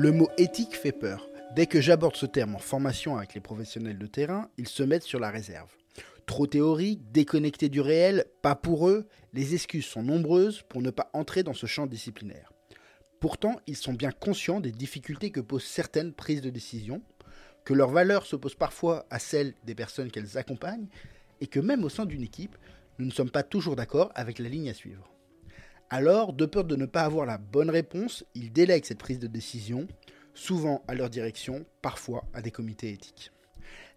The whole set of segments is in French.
Le mot éthique fait peur. Dès que j'aborde ce terme en formation avec les professionnels de terrain, ils se mettent sur la réserve. Trop théorique, déconnecté du réel, pas pour eux, les excuses sont nombreuses pour ne pas entrer dans ce champ disciplinaire. Pourtant, ils sont bien conscients des difficultés que posent certaines prises de décision, que leurs valeurs s'opposent parfois à celles des personnes qu'elles accompagnent, et que même au sein d'une équipe, nous ne sommes pas toujours d'accord avec la ligne à suivre. Alors, de peur de ne pas avoir la bonne réponse, ils délèguent cette prise de décision, souvent à leur direction, parfois à des comités éthiques.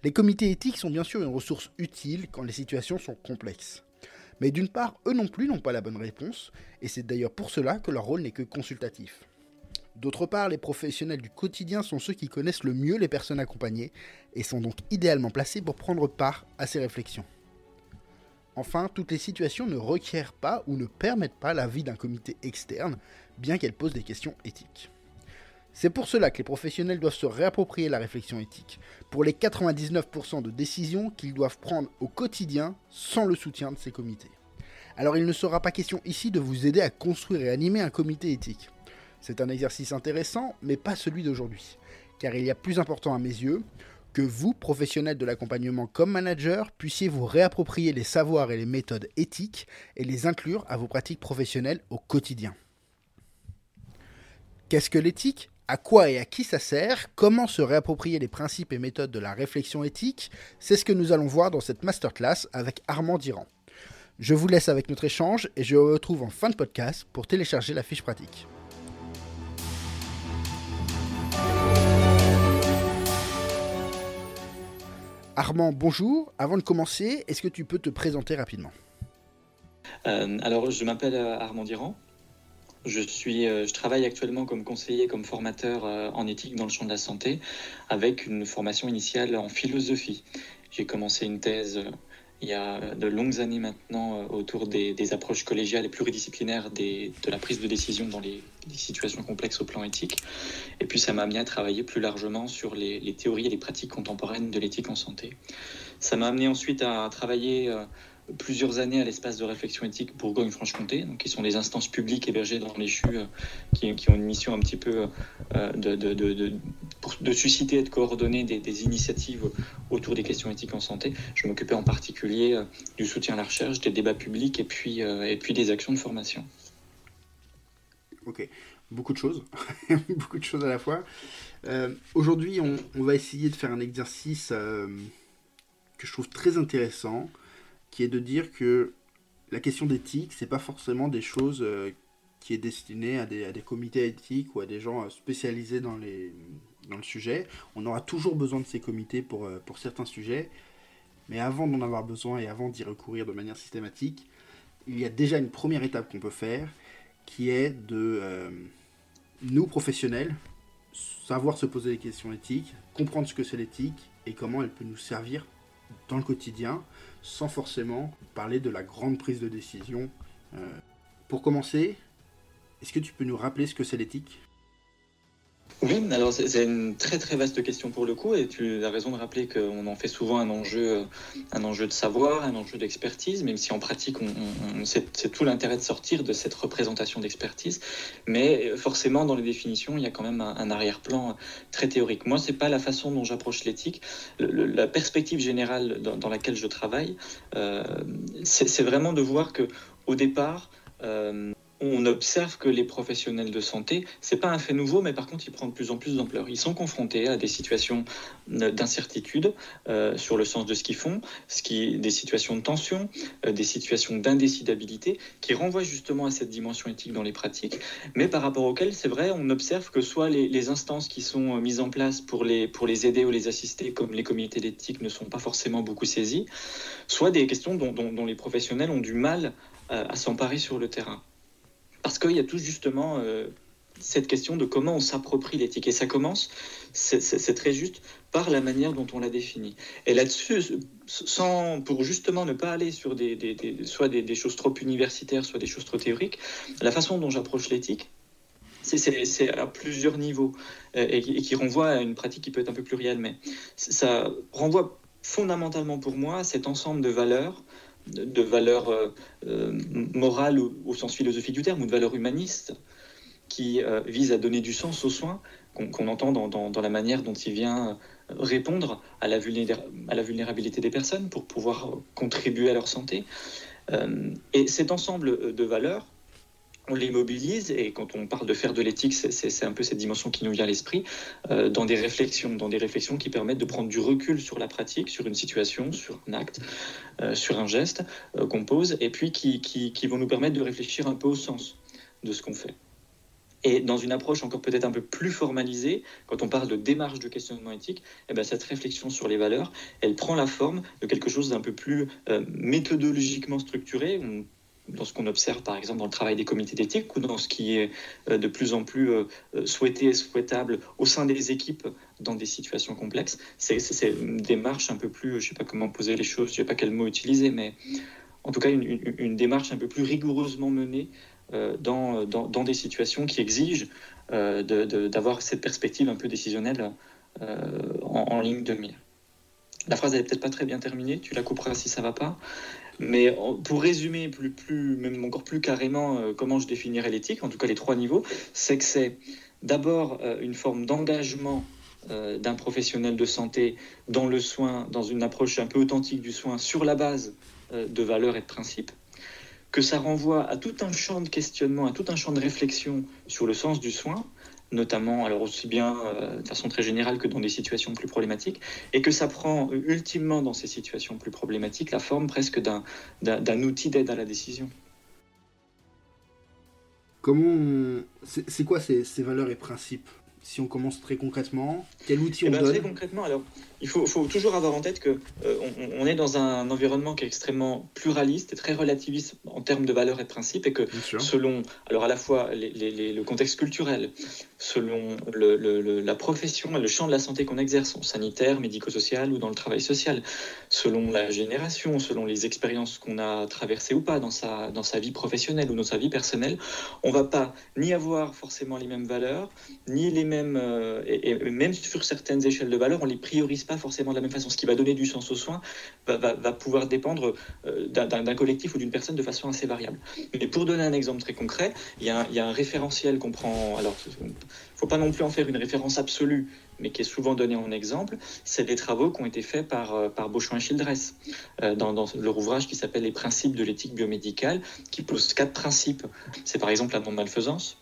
Les comités éthiques sont bien sûr une ressource utile quand les situations sont complexes. Mais d'une part, eux non plus n'ont pas la bonne réponse, et c'est d'ailleurs pour cela que leur rôle n'est que consultatif. D'autre part, les professionnels du quotidien sont ceux qui connaissent le mieux les personnes accompagnées, et sont donc idéalement placés pour prendre part à ces réflexions. Enfin, toutes les situations ne requièrent pas ou ne permettent pas l'avis d'un comité externe, bien qu'elles posent des questions éthiques. C'est pour cela que les professionnels doivent se réapproprier la réflexion éthique, pour les 99% de décisions qu'ils doivent prendre au quotidien sans le soutien de ces comités. Alors il ne sera pas question ici de vous aider à construire et animer un comité éthique. C'est un exercice intéressant, mais pas celui d'aujourd'hui, car il y a plus important à mes yeux que vous, professionnels de l'accompagnement comme manager, puissiez vous réapproprier les savoirs et les méthodes éthiques et les inclure à vos pratiques professionnelles au quotidien. Qu'est-ce que l'éthique? À quoi et à qui ça sert, comment se réapproprier les principes et méthodes de la réflexion éthique, c'est ce que nous allons voir dans cette masterclass avec Armand Diran. Je vous laisse avec notre échange et je vous retrouve en fin de podcast pour télécharger la fiche pratique. Armand, bonjour. Avant de commencer, est-ce que tu peux te présenter rapidement euh, Alors, je m'appelle euh, Armand Diran. Je, suis, euh, je travaille actuellement comme conseiller, comme formateur en éthique dans le champ de la santé, avec une formation initiale en philosophie. J'ai commencé une thèse il y a de longues années maintenant autour des, approches collégiales et pluridisciplinaires de la prise de décision dans les, situations complexes au plan éthique. Et puis ça m'a amené à travailler plus largement sur les, théories et les pratiques contemporaines de l'éthique en santé. Ça m'a amené ensuite à travailler plusieurs années à l'espace de réflexion éthique Bourgogne-Franche-Comté, qui sont des instances publiques hébergées dans les CHU, euh, qui, ont une mission un petit peu euh, de, susciter et de coordonner des, initiatives autour des questions éthiques en santé. Je m'occupais en particulier euh, du soutien à la recherche, des débats publics et puis, des actions de formation. Ok, beaucoup de choses, beaucoup de choses à la fois. Aujourd'hui, on, va essayer de faire un exercice que je trouve très intéressant qui est de dire que la question d'éthique, c'est pas forcément des choses euh, qui est destinées à des, à des, comités éthiques ou à des gens euh, spécialisés dans, les, dans le sujet. On aura toujours besoin de ces comités pour, euh, pour certains sujets, mais avant d'en avoir besoin et avant d'y recourir de manière systématique, il y a déjà une première étape qu'on peut faire, qui est de nous professionnels savoir se poser des questions éthiques, comprendre ce que c'est l'éthique et comment elle peut nous servir dans le quotidien sans forcément parler de la grande prise de décision. Euh, pour commencer, est-ce que tu peux nous rappeler ce que c'est l'éthique? Oui, alors c'est une très très vaste question pour le coup, et tu as raison de rappeler qu'on en fait souvent un enjeu, un enjeu de savoir, un enjeu d'expertise, même si en pratique, c'est tout l'intérêt de sortir de cette représentation d'expertise. Mais forcément, dans les définitions, il y a quand même un, arrière-plan très théorique. Moi, c'est pas la façon dont j'approche l'éthique. la perspective générale dans, laquelle je travaille, euh, c'est vraiment de voir que au départ, euh, on observe que les professionnels de santé, c'est pas un fait nouveau, mais par contre, il prend de plus en plus d'ampleur. Ils sont confrontés à des situations d'incertitude euh, sur le sens de ce qu'ils font, des situations de tension, euh, des situations d'indécidabilité, qui renvoient justement à cette dimension éthique dans les pratiques, mais par rapport auxquelles, c'est vrai, on observe que soit les, instances qui sont euh, mises en place pour les, pour les aider ou les assister, comme les comités d'éthique, ne sont pas forcément beaucoup saisies, soit des questions dont, les professionnels ont du mal à s'emparer sur le terrain. Parce qu'il y a tout justement euh, cette question de comment on s'approprie l'éthique. Et ça commence, c'est très juste, par la manière dont on la définit. Et là-dessus, sans, pour justement ne pas aller sur des, soit des, choses trop universitaires, soit des choses trop théoriques, la façon dont j'approche l'éthique, c'est à plusieurs niveaux euh, et, qui renvoie à une pratique qui peut être un peu plurielle, mais ça renvoie fondamentalement pour moi à cet ensemble de valeurs de valeurs euh, euh, morales au, sens philosophique du terme ou de valeurs humanistes qui vise à donner du sens aux soins qu'on entend dans, la manière dont il vient répondre à la, à la, vulnérabilité des personnes pour pouvoir contribuer à leur santé. et cet ensemble de valeurs, on les mobilise et quand on parle de faire de l'éthique, c'est un peu cette dimension qui nous vient à l'esprit, euh, dans des réflexions, dans des réflexions qui permettent de prendre du recul sur la pratique, sur une situation, sur un acte, euh, sur un geste euh, qu'on pose, et puis qui, qui, vont nous permettre de réfléchir un peu au sens de ce qu'on fait. Et dans une approche encore peut-être un peu plus formalisée, quand on parle de démarche de questionnement éthique, eh bien cette réflexion sur les valeurs, elle prend la forme de quelque chose d'un peu plus méthodologiquement structuré dans ce qu'on observe par exemple dans le travail des comités d'éthique ou dans ce qui est euh, de plus en plus euh, euh, souhaité et souhaitable au sein des équipes dans des situations complexes. C'est une démarche un peu plus, je ne sais pas comment poser les choses, je ne sais pas quel mot utiliser, mais en tout cas une, démarche un peu plus rigoureusement menée dans, dans, des situations qui exigent d'avoir cette perspective un peu décisionnelle en, ligne de mire. La phrase n'est peut-être pas très bien terminée, tu la couperas si ça va pas. Mais pour résumer plus, même encore plus carrément euh, comment je définirais l'éthique, en tout cas les trois niveaux, c'est que c'est d'abord euh, une forme d'engagement euh, d'un professionnel de santé dans le soin, dans une approche un peu authentique du soin sur la base de valeurs et de principes, que ça renvoie à tout un champ de questionnement, à tout un champ de réflexion sur le sens du soin, notamment alors aussi bien euh, de façon très générale que dans des situations plus problématiques, et que ça prend ultimement dans ces situations plus problématiques la forme presque d'un outil d'aide à la décision. Comment c'est quoi ces valeurs et principes? Si on commence très concrètement, quel outil eh on ben, donne Très concrètement, alors, il faut, faut, toujours avoir en tête que euh, on, est dans un environnement qui est extrêmement pluraliste et très relativiste en termes de valeurs et de principes, et que selon, alors à la fois le contexte culturel, selon la profession et le champ de la santé qu'on exerce, en sanitaire, médico-social ou dans le travail social, selon la génération, selon les expériences qu'on a traversées ou pas dans sa, dans sa vie professionnelle ou dans sa vie personnelle, on va pas ni avoir forcément les mêmes valeurs, ni les mêmes, euh, et, même sur certaines échelles de valeur, on les priorise pas forcément de la même façon. Ce qui va donner du sens aux soins va, va, pouvoir dépendre euh, d'un collectif ou d'une personne de façon assez variable. Mais pour donner un exemple très concret, il y y a un référentiel qu'on prend. Alors, faut pas non plus en faire une référence absolue, mais qui est souvent donné en exemple, c'est des travaux qui ont été faits par, euh, par Beauchamp et Childress dans, dans, leur ouvrage qui s'appelle Les principes de l'éthique biomédicale, qui pose quatre principes. C'est par exemple la non-malfaisance,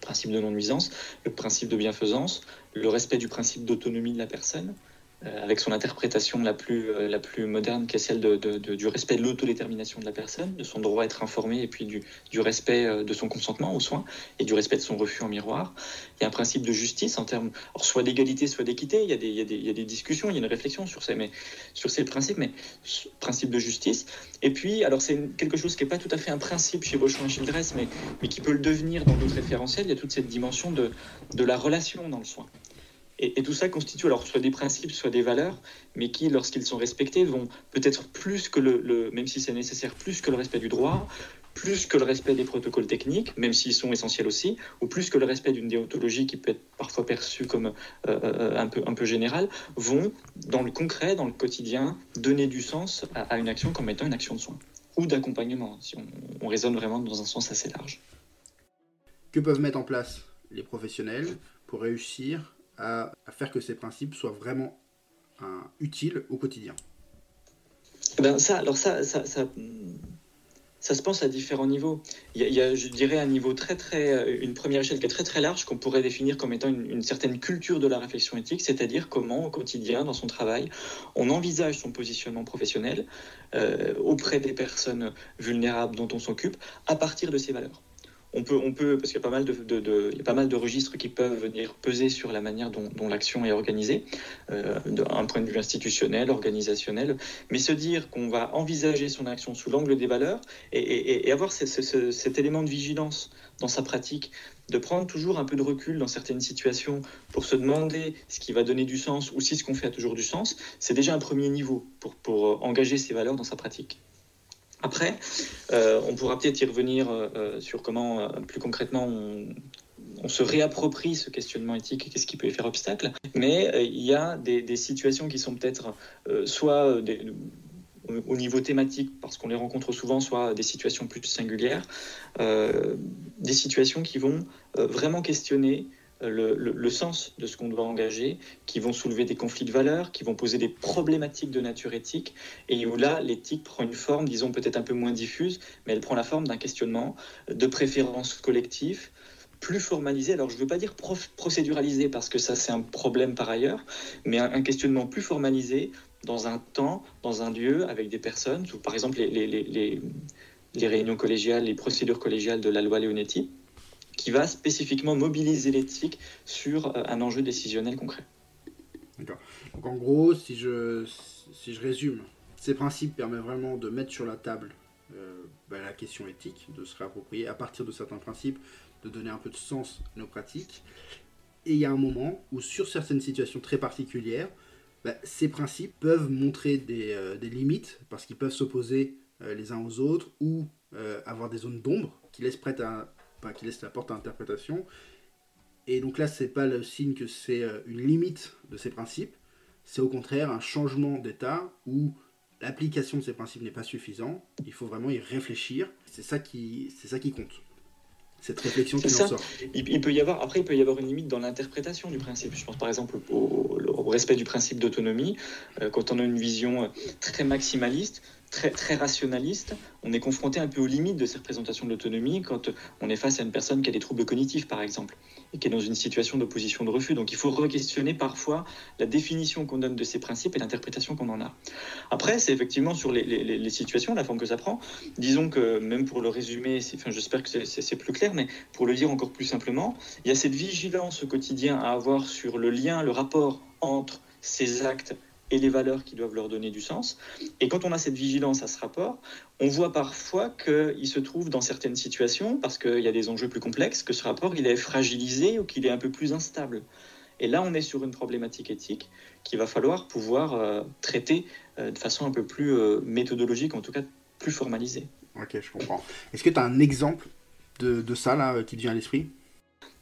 principe de non-nuisance, le principe de bienfaisance, le respect du principe d'autonomie de la personne, euh, avec son interprétation la plus, euh, la plus moderne, qui est celle du respect de l'autodétermination de la personne, de son droit à être informé, et puis du, du, respect euh, de son consentement aux soins, et du respect de son refus en miroir. Il y a un principe de justice en termes, soit d'égalité, soit d'équité. Il, y a des, il, il y a des discussions, il y a une réflexion sur ces, mais, sur ces principes, mais principe de justice. Et puis, alors c'est quelque chose qui n'est pas tout à fait un principe chez Beauchamp et Childress, mais, mais qui peut le devenir dans d'autres référentiels. Il y a toute cette dimension de, de la relation dans le soin. Et, tout ça constitue alors soit des principes, soit des valeurs, mais qui, lorsqu'ils sont respectés, vont peut-être plus que le, même si c'est nécessaire, plus que le respect du droit, plus que le respect des protocoles techniques, même s'ils sont essentiels aussi, ou plus que le respect d'une déontologie qui peut être parfois perçue comme euh, euh, un, peu, un peu générale, vont, dans le concret, dans le quotidien, donner du sens à, une action comme étant une action de soin ou d'accompagnement, si on raisonne vraiment dans un sens assez large. Que peuvent mettre en place les professionnels pour réussir à, faire que ces principes soient vraiment utiles au quotidien eh ben ça, alors ça, ça, ça, ça, se pense à différents niveaux. Il y, a, je dirais, un niveau très, très, une première échelle qui est très, très large qu'on pourrait définir comme étant une, certaine culture de la réflexion éthique, c'est-à-dire comment, au quotidien, dans son travail, on envisage son positionnement professionnel euh, auprès des personnes vulnérables dont on s'occupe à partir de ses valeurs on peut, on peut, parce qu'il y a pas mal de, il y a pas mal de registres qui peuvent venir peser sur la manière dont, l'action est organisée, euh, d'un point de vue institutionnel, organisationnel, mais se dire qu'on va envisager son action sous l'angle des valeurs et, avoir cet élément de vigilance dans sa pratique, de prendre toujours un peu de recul dans certaines situations pour se demander ce qui va donner du sens ou si ce qu'on fait a toujours du sens, c'est déjà un premier niveau pour, pour engager ces valeurs dans sa pratique. Après, euh, on pourra peut-être y revenir euh, euh, sur comment, plus concrètement, on, se réapproprie ce questionnement éthique et qu'est-ce qui peut y faire obstacle. Mais il y a des, situations qui sont peut-être soit au niveau thématique, parce qu'on les rencontre souvent, soit des situations plus singulières, des situations qui vont vraiment questionner le, sens de ce qu'on doit engager, qui vont soulever des conflits de valeurs, qui vont poser des problématiques de nature éthique, et où là, l'éthique prend une forme, disons, peut-être un peu moins diffuse, mais elle prend la forme d'un questionnement de préférence collective, plus formalisé. Alors, je ne veux pas dire procéduralisé parce que ça, c'est un problème par ailleurs, mais un, questionnement plus formalisé dans un temps, dans un lieu, avec des personnes, par exemple les, les, réunions collégiales, les procédures collégiales de la loi Leonetti, qui va spécifiquement mobiliser l'éthique sur euh, un enjeu décisionnel concret. D'accord. Donc, en gros, si je, si je résume, ces principes permettent vraiment de mettre sur la table euh, bah, la question éthique, de se réapproprier à partir de certains principes de donner un peu de sens à nos pratiques. Et il y a un moment où, sur certaines situations très particulières, bah, ces principes peuvent montrer des, euh, limites parce qu'ils peuvent s'opposer les uns aux autres ou avoir des zones d'ombre qui laissent, prête à, qui laissent la porte à interprétation. Et donc là, c'est pas le signe que c'est une limite de ces principes, c'est au contraire un changement d'état où l'application de ces principes n'est pas suffisant. Il faut vraiment y réfléchir. C'est ça qui, c'est ça qui compte cette réflexion qui en sort. Il, peut y avoir, après, il peut y avoir une limite dans l'interprétation du principe. Je pense par exemple au, respect du principe d'autonomie. Euh, quand on a une vision euh, très maximaliste, très, très rationaliste, on est confronté un peu aux limites de ces représentations de l'autonomie quand on est face à une personne qui a des troubles cognitifs, par exemple, et qui est dans une situation d'opposition de refus. Donc il faut re-questionner parfois la définition qu'on donne de ces principes et l'interprétation qu'on en a. Après, c'est effectivement sur les, situations, la forme que ça prend. Disons que même pour le résumer, j'espère que c'est plus clair, mais pour le dire encore plus simplement, il y a cette vigilance au quotidien à avoir sur le lien, le rapport entre ces actes et les valeurs qui doivent leur donner du sens. Et quand on a cette vigilance à ce rapport, on voit parfois qu'il se trouve dans certaines situations, parce qu'il y a des enjeux plus complexes, que ce rapport il est fragilisé ou qu'il est un peu plus instable. Et là, on est sur une problématique éthique qu'il va falloir pouvoir euh, traiter euh, de façon un peu plus euh, méthodologique, en tout cas plus formalisée. Ok, je comprends. Est-ce que tu as un exemple de, de ça là, qui te vient à l'esprit?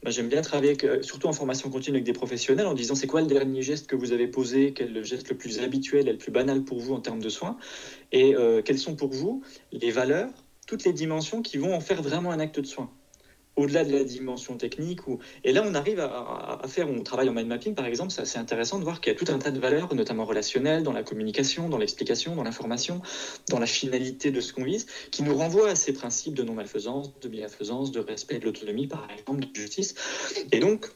J'aime bien travailler, euh, surtout en formation continue avec des professionnels, en disant c'est quoi le dernier geste que vous avez posé, quel est le geste le plus habituel le plus banal pour vous en termes de soins, et euh, quelles sont pour vous les valeurs, toutes les dimensions qui vont en faire vraiment un acte de soin? Au-delà de la dimension technique. Et là, on arrive à, faire, on travaille en mind mapping par exemple, c'est intéressant de voir qu'il y a tout un tas de valeurs, notamment relationnelles, dans la communication, dans l'explication, dans l'information, dans la finalité de ce qu'on vise, qui nous renvoient à ces principes de non-malfaisance, de bienfaisance, de respect de l'autonomie, par exemple, de justice. Et donc,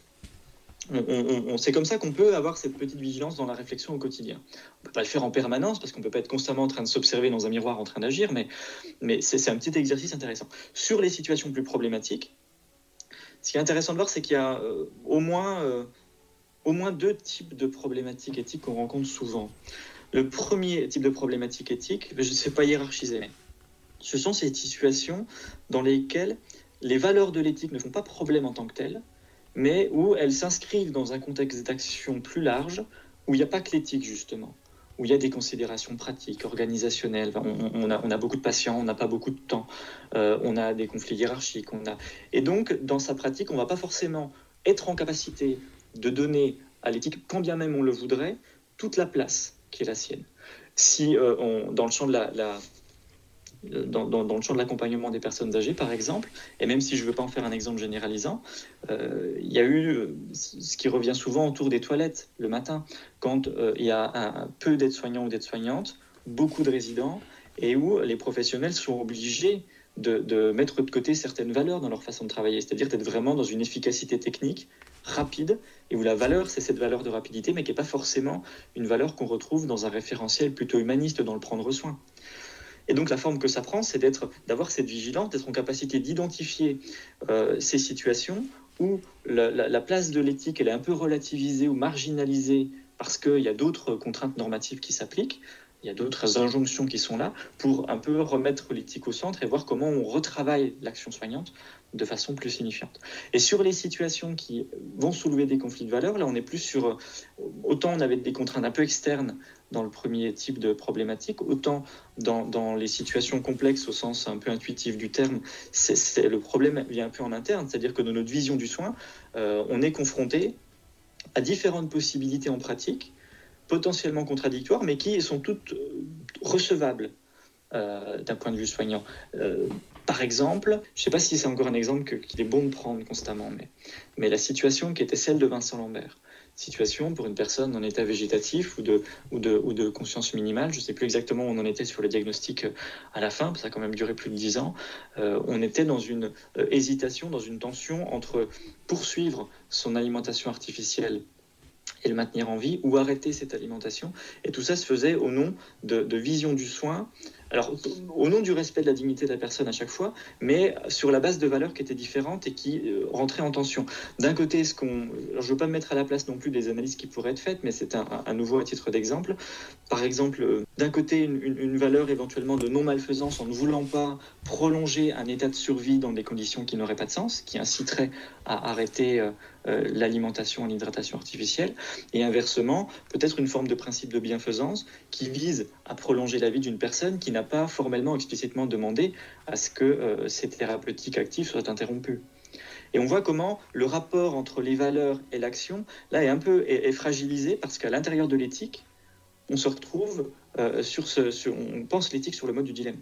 on, c'est comme ça qu'on peut avoir cette petite vigilance dans la réflexion au quotidien. On ne peut pas le faire en permanence parce qu'on ne peut pas être constamment en train de s'observer dans un miroir en train d'agir, mais c'est un petit exercice intéressant. Sur les situations plus problématiques, ce qui est intéressant de voir, c'est qu'il y a euh, au, moins, euh, au moins deux types de problématiques éthiques qu'on rencontre souvent. Le premier type de problématique éthique, je ne sais pas hiérarchiser, mais ce sont ces situations dans lesquelles les valeurs de l'éthique ne font pas problème en tant que telles, mais où elles s'inscrivent dans un contexte d'action plus large, où il n'y a pas que l'éthique justement où il y a des considérations pratiques, organisationnelles. on, a, beaucoup de patients, on n'a pas beaucoup de temps, euh, on a des conflits hiérarchiques. On a... Et donc, dans sa pratique, on ne va pas forcément être en capacité de donner à l'éthique, quand bien même on le voudrait, toute la place qui est la sienne. Si euh, dans le champ de la, dans, le champ de l'accompagnement des personnes âgées, par exemple, et même si je ne veux pas en faire un exemple généralisant, euh, il y a eu euh, ce qui revient souvent autour des toilettes le matin, quand euh, il y a peu d'aides-soignants ou d'aides-soignantes, beaucoup de résidents, et où les professionnels sont obligés de, mettre de côté certaines valeurs dans leur façon de travailler, c'est-à-dire d'être vraiment dans une efficacité technique rapide, et où la valeur, c'est cette valeur de rapidité, mais qui n'est pas forcément une valeur qu'on retrouve dans un référentiel plutôt humaniste dans le prendre soin. Et donc la forme que ça prend, c'est d'être, d'avoir cette vigilance, d'être en capacité d'identifier euh, ces situations où la, place de l'éthique elle est un peu relativisée ou marginalisée parce qu'il y a d'autres contraintes normatives qui s'appliquent, il y a d'autres injonctions qui sont là pour un peu remettre l'éthique au centre et voir comment on retravaille l'action soignante de façon plus signifiante. Et sur les situations qui vont soulever des conflits de valeurs, là on est plus sur, autant on avait des contraintes un peu externes dans le premier type de problématique, autant dans, les situations complexes au sens un peu intuitif du terme, c'est, le problème vient un peu en interne, c'est-à-dire que dans notre vision du soin, euh, on est confronté à différentes possibilités en pratique potentiellement contradictoires, mais qui sont toutes recevables d'un point de vue soignant. Par exemple, je ne sais pas si c'est encore un exemple qu'il est bon de prendre constamment, mais, mais la situation qui était celle de Vincent Lambert situation pour une personne en état végétatif ou de, ou de, ou de conscience minimale. Je ne sais plus exactement où on en était sur le diagnostic euh, à la fin, ça a quand même duré plus de dix ans. Euh, on était dans une euh, hésitation, dans une tension entre poursuivre son alimentation artificielle et le maintenir en vie ou arrêter cette alimentation. Et tout ça se faisait au nom de, de vision du soin alors, au nom du respect de la dignité de la personne à chaque fois, mais sur la base de valeurs qui étaient différentes et qui euh, rentraient en tension. D'un côté, ce qu'on, je ne veux pas me mettre à la place non plus des analyses qui pourraient être faites, mais c'est un, nouveau à titre d'exemple. Par exemple, euh, d'un côté, une, valeur éventuellement de non-malfaisance en ne voulant pas prolonger un état de survie dans des conditions qui n'auraient pas de sens, qui inciterait à arrêter euh, l'alimentation en hydratation artificielle, et inversement, peut-être une forme de principe de bienfaisance qui vise à prolonger la vie d'une personne qui n'a pas formellement, explicitement demandé à ce que euh, ces thérapeutiques actives soient interrompues. Et on voit comment le rapport entre les valeurs et l'action, là, est un peu est, fragilisé parce qu'à l'intérieur de l'éthique, on se retrouve euh, sur ce, on pense l'éthique sur le mode du dilemme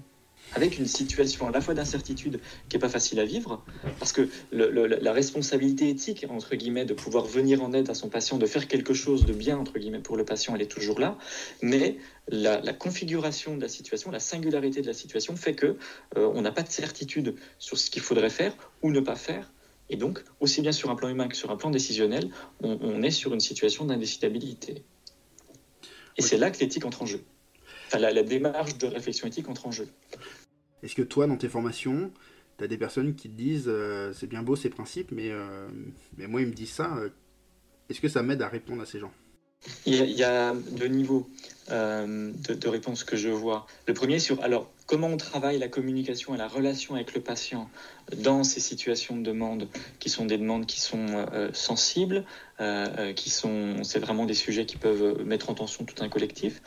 avec une situation à la fois d'incertitude qui n'est pas facile à vivre, parce que la responsabilité éthique, entre guillemets, de pouvoir venir en aide à son patient, de faire quelque chose de bien, entre guillemets, pour le patient, elle est toujours là, mais la, configuration de la situation, la singularité de la situation fait que euh, on n'a pas de certitude sur ce qu'il faudrait faire ou ne pas faire, et donc, aussi bien sur un plan humain que sur un plan décisionnel, on, est sur une situation d'indécidabilité. Et c'est là que l'éthique entre en jeu. Enfin, la démarche de réflexion éthique entre en jeu. Est-ce que toi, dans tes formations, tu as des personnes qui te disent euh, c'est bien beau ces principes, mais, euh, mais moi, ils me disent ça. Euh, est-ce que ça m'aide à répondre à ces gens? Il y, a, deux niveaux de, de réponse que je vois. Le premier sur alors comment on travaille la communication et la relation avec le patient dans ces situations de demande qui sont des demandes qui sont sensibles, qui sont c'est vraiment des sujets qui peuvent mettre en tension tout un collectif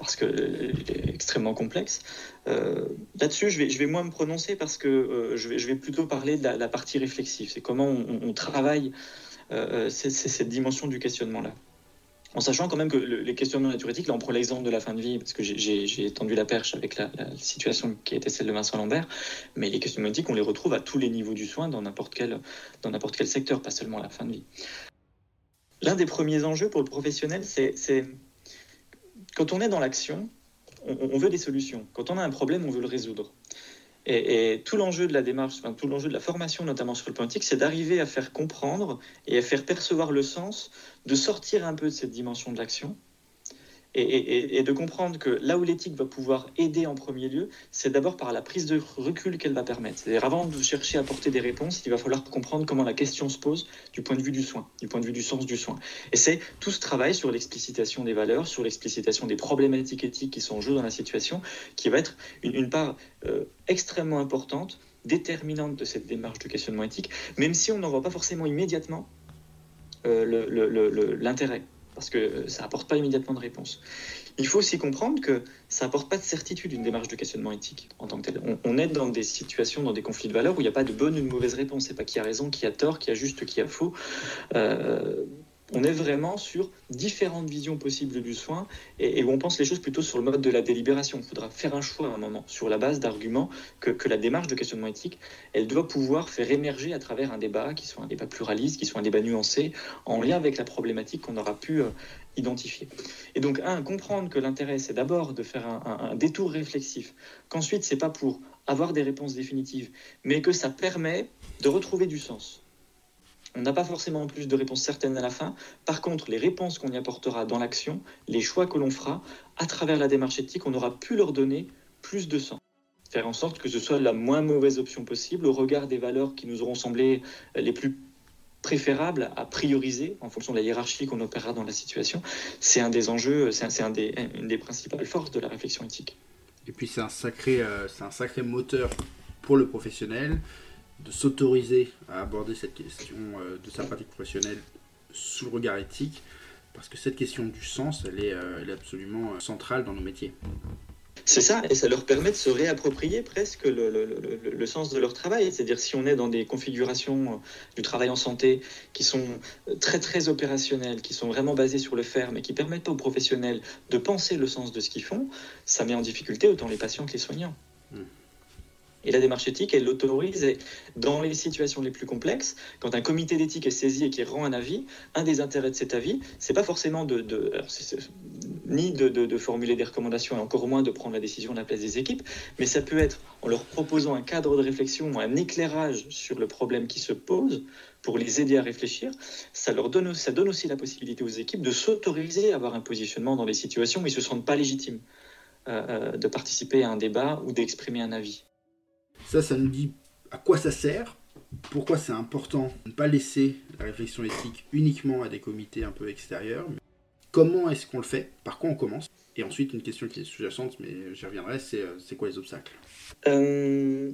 parce qu'il est extrêmement complexe. Euh, là-dessus, je vais, moins me prononcer parce que euh, je, vais, plutôt parler de la, partie réflexive. C'est comment on, travaille euh, cette dimension du questionnement-là. En sachant quand même que les questionnements naturéthiques, là on prend l'exemple de la fin de vie, parce que j'ai tendu la perche avec la, situation qui était celle de Vincent Lambert, mais les questionnements éthiques, on les retrouve à tous les niveaux du soin dans n'importe quel secteur, pas seulement la fin de vie. L'un des premiers enjeux pour le professionnel, c'est quand on est dans l'action, on, veut des solutions. Quand on a un problème, on veut le résoudre. Et, tout l'enjeu de la démarche, tout l'enjeu de la formation, notamment sur le politique, c'est d'arriver à faire comprendre et à faire percevoir le sens, de sortir un peu de cette dimension de l'action et, de comprendre que là où l'éthique va pouvoir aider en premier lieu, c'est d'abord par la prise de recul qu'elle va permettre. C'est-à-dire avant de chercher à apporter des réponses, il va falloir comprendre comment la question se pose du point de vue du soin, du point de vue du sens du soin. Et c'est tout ce travail sur l'explicitation des valeurs, sur l'explicitation des problématiques éthiques qui sont en jeu dans la situation, qui va être une, part euh, extrêmement importante, déterminante de cette démarche de questionnement éthique, même si on n'en voit pas forcément immédiatement euh, l'intérêt parce que ça n'apporte pas immédiatement de réponse. Il faut aussi comprendre que ça n'apporte pas de certitude une démarche de questionnement éthique en tant que tel. On, est dans des situations, dans des conflits de valeurs où il n'y a pas de bonne ou de mauvaise réponse. C'est pas qui a raison, qui a tort, qui a juste, qui a faux. Euh, on est vraiment sur différentes visions possibles du soin et, où on pense les choses plutôt sur le mode de la délibération. Il faudra faire un choix à un moment sur la base d'arguments que, la démarche de questionnement éthique, elle doit pouvoir faire émerger à travers un débat qui soit un débat pluraliste, qui soit un débat nuancé, en lien avec la problématique qu'on aura pu euh, identifier. Et donc, un, comprendre que l'intérêt, c'est d'abord de faire un, un détour réflexif, qu'ensuite, c'est pas pour avoir des réponses définitives, mais que ça permet de retrouver du sens on n'a pas forcément plus de réponses certaines à la fin. Par contre, les réponses qu'on y apportera dans l'action, les choix que l'on fera, à travers la démarche éthique, on aura pu leur donner plus de sens. Faire en sorte que ce soit la moins mauvaise option possible au regard des valeurs qui nous auront semblé les plus préférables à prioriser en fonction de la hiérarchie qu'on opérera dans la situation. C'est un des enjeux, c'est un, des, une des principales forces de la réflexion éthique. Et puis c'est un, euh, un sacré moteur pour le professionnel de s'autoriser à aborder cette question euh, de sa pratique professionnelle sous le regard éthique, parce que cette question du sens, elle est, euh, absolument euh, centrale dans nos métiers. C'est ça, et ça leur permet de se réapproprier presque le, sens de leur travail. C'est-à-dire si on est dans des configurations du travail en santé qui sont très très opérationnelles, qui sont vraiment basées sur le faire, mais qui permettent aux professionnels de penser le sens de ce qu'ils font, ça met en difficulté autant les patients que les soignants. Mmh. Et la démarche éthique, elle l'autorise dans les situations les plus complexes. Quand un comité d'éthique est saisi et qui rend un avis, un des intérêts de cet avis, c'est pas forcément de, ni de, formuler des recommandations et encore moins de prendre la décision à la place des équipes, mais ça peut être en leur proposant un cadre de réflexion, un éclairage sur le problème qui se pose pour les aider à réfléchir. Ça leur donne, ça donne aussi la possibilité aux équipes de s'autoriser à avoir un positionnement dans des situations où ils se sentent pas légitimes euh, euh, de participer à un débat ou d'exprimer un avis. Ça, ça nous dit à quoi ça sert, pourquoi c'est important de ne pas laisser la réflexion éthique uniquement à des comités un peu extérieurs. Comment est-ce qu'on le fait Par quoi on commence Et ensuite, une question qui est sous-jacente, mais j'y reviendrai, c'est euh, quoi les obstacles? Euh,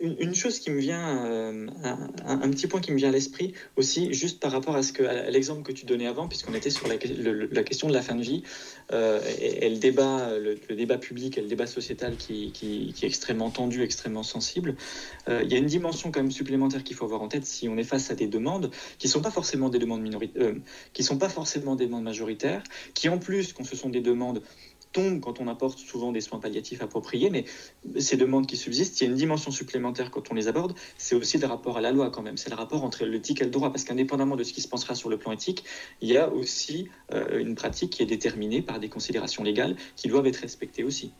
une, chose qui me vient, euh, un, petit point qui me vient à l'esprit aussi, juste par rapport à que l'exemple que tu donnais avant, puisqu'on était sur la, question de la fin de vie et, le débat, le, débat public et le débat sociétal qui, est extrêmement tendu, extrêmement sensible. il y a une dimension quand même supplémentaire qu'il faut avoir en tête si on est face à des demandes qui sont pas forcément des demandes minoritaires, qui sont pas forcément des demandes majoritaires, qui en plus, quand ce sont des demandes tombe quand on apporte souvent des soins palliatifs appropriés, mais ces demandes qui subsistent, il y a une dimension supplémentaire quand on les aborde, c'est aussi le rapport à la loi quand même, c'est le rapport entre l'éthique et le droit, parce qu'indépendamment de ce qui se pensera sur le plan éthique, il y a aussi euh, une pratique qui est déterminée par des considérations légales qui doivent être respectées aussi.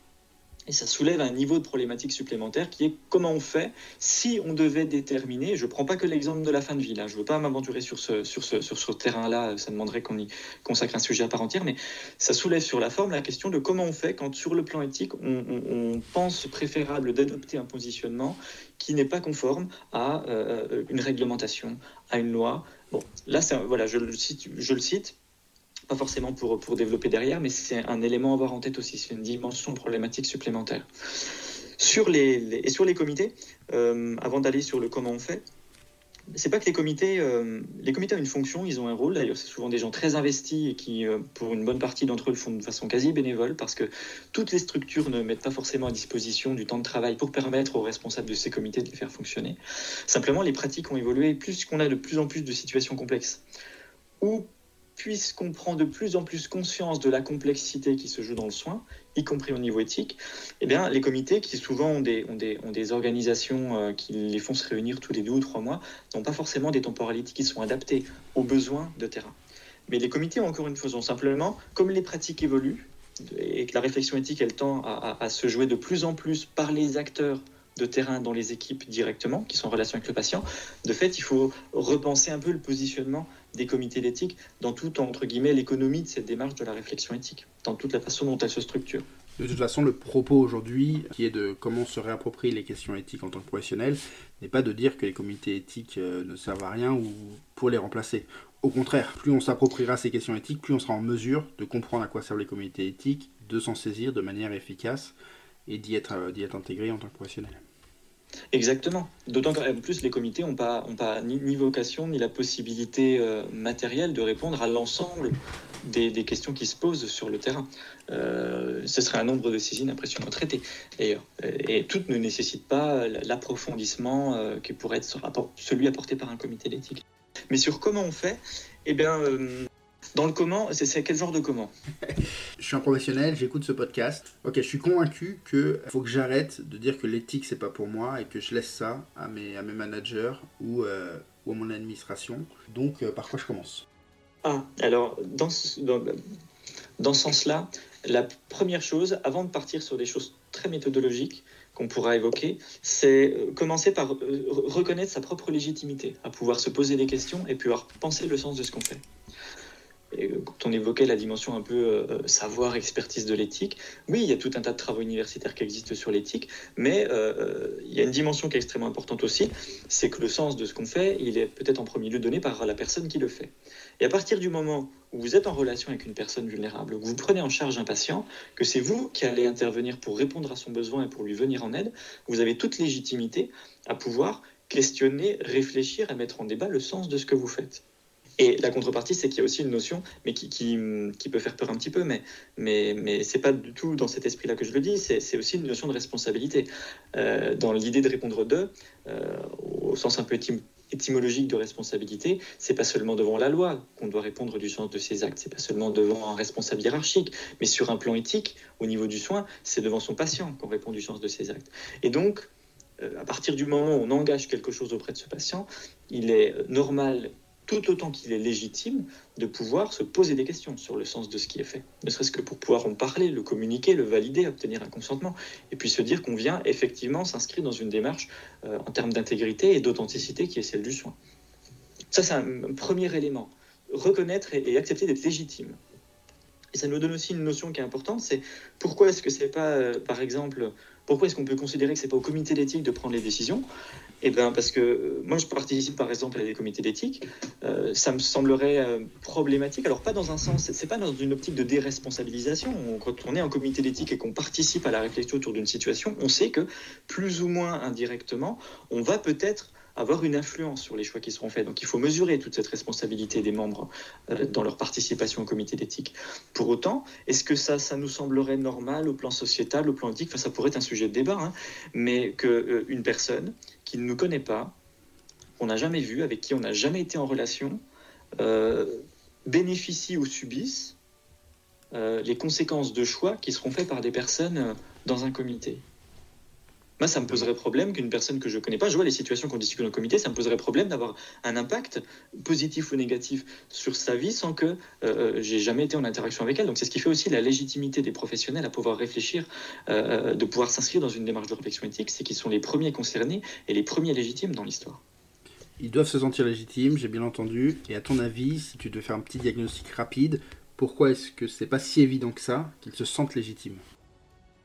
Et ça soulève un niveau de problématique supplémentaire qui est comment on fait si on devait déterminer, je ne prends pas que l'exemple de la fin de vie, là, je ne veux pas m'aventurer sur ce, sur ce, sur ce terrain-là, ça demanderait qu'on y consacre un sujet à part entière, mais ça soulève sur la forme la question de comment on fait quand sur le plan éthique, on, pense préférable d'adopter un positionnement qui n'est pas conforme à euh, une réglementation, à une loi. Bon, là, voilà, je le cite pas forcément pour, pour développer derrière, mais c'est un élément à avoir en tête aussi, c'est une dimension problématique supplémentaire. Sur les, et sur les comités, euh, avant d'aller sur le comment on fait, c'est pas que les comités, euh, les comités ont une fonction, ils ont un rôle. D'ailleurs, c'est souvent des gens très investis et qui, euh, pour une bonne partie d'entre eux, le font de façon quasi bénévole parce que toutes les structures ne mettent pas forcément à disposition du temps de travail pour permettre aux responsables de ces comités de les faire fonctionner. Simplement, les pratiques ont évolué plus qu'on a de plus en plus de situations complexes où puisqu'on prend de plus en plus conscience de la complexité qui se joue dans le soin, y compris au niveau éthique, eh bien, les comités, qui souvent ont des, ont des, organisations euh, qui les font se réunir tous les deux ou trois mois, n'ont pas forcément des temporalités qui sont adaptées aux besoins de terrain. Mais les comités, encore une fois, sont simplement, comme les pratiques évoluent, et que la réflexion éthique, elle tend à se jouer de plus en plus par les acteurs de terrain dans les équipes directement, qui sont en relation avec le patient. De fait, il faut repenser un peu le positionnement des comités d'éthique dans toute, entre guillemets, l'économie de cette démarche de la réflexion éthique, dans toute la façon dont elle se structure. De toute façon, le propos aujourd'hui, qui est de comment se réapproprier les questions éthiques en tant que professionnel, n'est pas de dire que les comités éthiques euh, ne servent à rien ou pour les remplacer. Au contraire, plus on s'appropriera ces questions éthiques, plus on sera en mesure de comprendre à quoi servent les comités éthiques, de s'en saisir de manière efficace et d'y être, euh, être intégré en tant que professionnel. Exactement. D'autant qu'en plus, les comités n'ont pas, ni, vocation ni la possibilité euh, matérielle de répondre à l'ensemble des, questions qui se posent sur le terrain. Euh, ce serait un nombre de saisines impressionnant traitées, d'ailleurs. Et toutes ne nécessitent pas l'approfondissement euh, qui pourrait être celui apporté par un comité d'éthique. Mais sur comment on fait, eh bien, dans le comment, c'est quel genre de comment Je suis un professionnel, j'écoute ce podcast. Ok, je suis convaincu qu'il faut que j'arrête de dire que l'éthique c'est pas pour moi et que je laisse ça à mes, à mes managers ou, euh, ou à mon administration. Donc, euh, par quoi je commence? Ah, alors, dans ce, dans, dans ce sens-là, la première chose, avant de partir sur des choses très méthodologiques, qu'on pourra évoquer, c'est euh, commencer par reconnaître sa propre légitimité, à pouvoir se poser des questions et pouvoir penser le sens de ce qu'on fait quand on évoquait la dimension un peu euh, savoir, expertise de l'éthique, oui, il y a tout un tas de travaux universitaires qui existent sur l'éthique, mais euh, il y a une dimension qui est extrêmement importante aussi, c'est que le sens de ce qu'on fait, il est peut-être en premier lieu donné par la personne qui le fait. Et à partir du moment où vous êtes en relation avec une personne vulnérable, que vous prenez en charge un patient, que c'est vous qui allez intervenir pour répondre à son besoin et pour lui venir en aide, vous avez toute légitimité à pouvoir questionner, réfléchir, à mettre en débat le sens de ce que vous faites. Et la contrepartie, c'est qu'il y a aussi une notion, mais qui, qui, peut faire peur un petit peu, mais, mais, mais ce n'est pas du tout dans cet esprit-là que je le dis, c'est aussi une notion de responsabilité. Euh, dans l'idée de répondre d'eux, euh, au sens un peu étymologique de responsabilité, c'est pas seulement devant la loi qu'on doit répondre du sens de ses actes, c'est pas seulement devant un responsable hiérarchique, mais sur un plan éthique, au niveau du soin, c'est devant son patient qu'on répond du sens de ses actes. Et donc, euh, à partir du moment où on engage quelque chose auprès de ce patient, il est normal tout autant qu'il est légitime de pouvoir se poser des questions sur le sens de ce qui est fait. Ne serait-ce que pour pouvoir en parler, le communiquer, le valider, obtenir un consentement, et puis se dire qu'on vient effectivement s'inscrire dans une démarche euh, en termes d'intégrité et d'authenticité qui est celle du soin. Ça, c'est un premier élément. Reconnaître et, accepter d'être légitime. Et ça nous donne aussi une notion qui est importante, c'est pourquoi est-ce que c'est pas, euh, par exemple, pourquoi est-ce qu'on peut considérer que c'est pas au comité d'éthique de prendre les décisions? Eh bien, parce que euh, moi, je participe par exemple à des comités d'éthique. Euh, ça me semblerait euh, problématique. Alors, pas dans un sens, c'est pas dans une optique de déresponsabilisation. Quand on est en comité d'éthique et qu'on participe à la réflexion autour d'une situation, on sait que plus ou moins indirectement, on va peut-être avoir une influence sur les choix qui seront faits. Donc il faut mesurer toute cette responsabilité des membres dans leur participation au comité d'éthique. Pour autant, est-ce que ça, ça nous semblerait normal au plan sociétal, au plan éthique? Enfin, Ça pourrait être un sujet de débat, hein, mais qu'une une personne qui ne nous connaît pas, qu'on n'a jamais vu, avec qui on n'a jamais été en relation, euh, bénéficie ou subisse les conséquences de choix qui seront faits par des personnes dans un comité. Moi, ça me poserait problème qu'une personne que je connais pas, je vois les situations qu'on discute dans le comité, ça me poserait problème d'avoir un impact positif ou négatif sur sa vie sans que euh, euh, j'ai jamais été en interaction avec elle. Donc c'est ce qui fait aussi la légitimité des professionnels à pouvoir réfléchir, euh, de pouvoir s'inscrire dans une démarche de réflexion éthique, c'est qu'ils sont les premiers concernés et les premiers légitimes dans l'histoire. Ils doivent se sentir légitimes, j'ai bien entendu. Et à ton avis, si tu devais faire un petit diagnostic rapide, pourquoi est-ce que c'est pas si évident que ça qu'ils se sentent légitimes?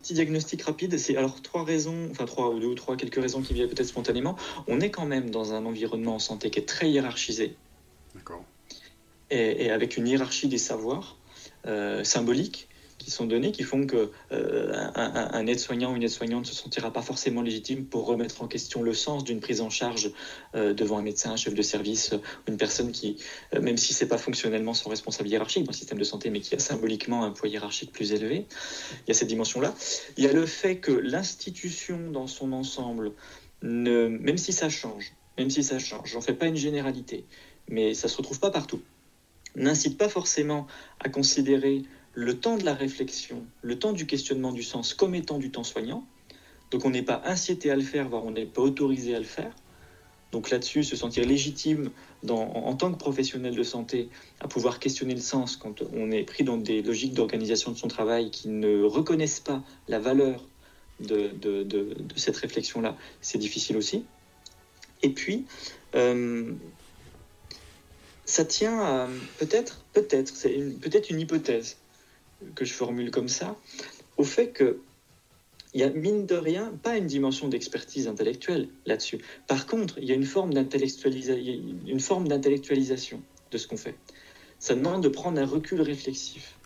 Petit diagnostic rapide, c'est alors trois raisons, enfin trois ou deux ou trois, quelques raisons qui viennent peut-être spontanément. On est quand même dans un environnement en santé qui est très hiérarchisé. D'accord. Et, avec une hiérarchie des savoirs euh, symboliques qui sont données qui font que euh, aide-soignant ou une aide-soignante ne se sentira pas forcément légitime pour remettre en question le sens d'une prise en charge euh, devant un médecin, un chef de service, ou une personne qui, euh, même si c'est pas fonctionnellement son responsable hiérarchique dans le système de santé, mais qui a symboliquement un poids hiérarchique plus élevé, il y a cette dimension-là. Il y a le fait que l'institution dans son ensemble, ne, même si ça change, même si ça change, j'en fais pas une généralité, mais ça se retrouve pas partout, n'incite pas forcément à considérer le temps de la réflexion, le temps du questionnement du sens comme étant du temps soignant. Donc on n'est pas incité à le faire, voire on n'est pas autorisé à le faire. Donc là-dessus, se sentir légitime en, tant que professionnel de santé à pouvoir questionner le sens quand on est pris dans des logiques d'organisation de son travail qui ne reconnaissent pas la valeur de, cette réflexion-là, c'est difficile aussi. Et puis, euh, ça tient à peut-être, peut-être, c'est peut-être une hypothèse, que je formule comme ça, au fait que il y a mine de rien pas une dimension d'expertise intellectuelle là-dessus. Par contre, il y a une forme d'intellectualisation de ce qu'on fait. Ça demande de prendre un recul réflexif.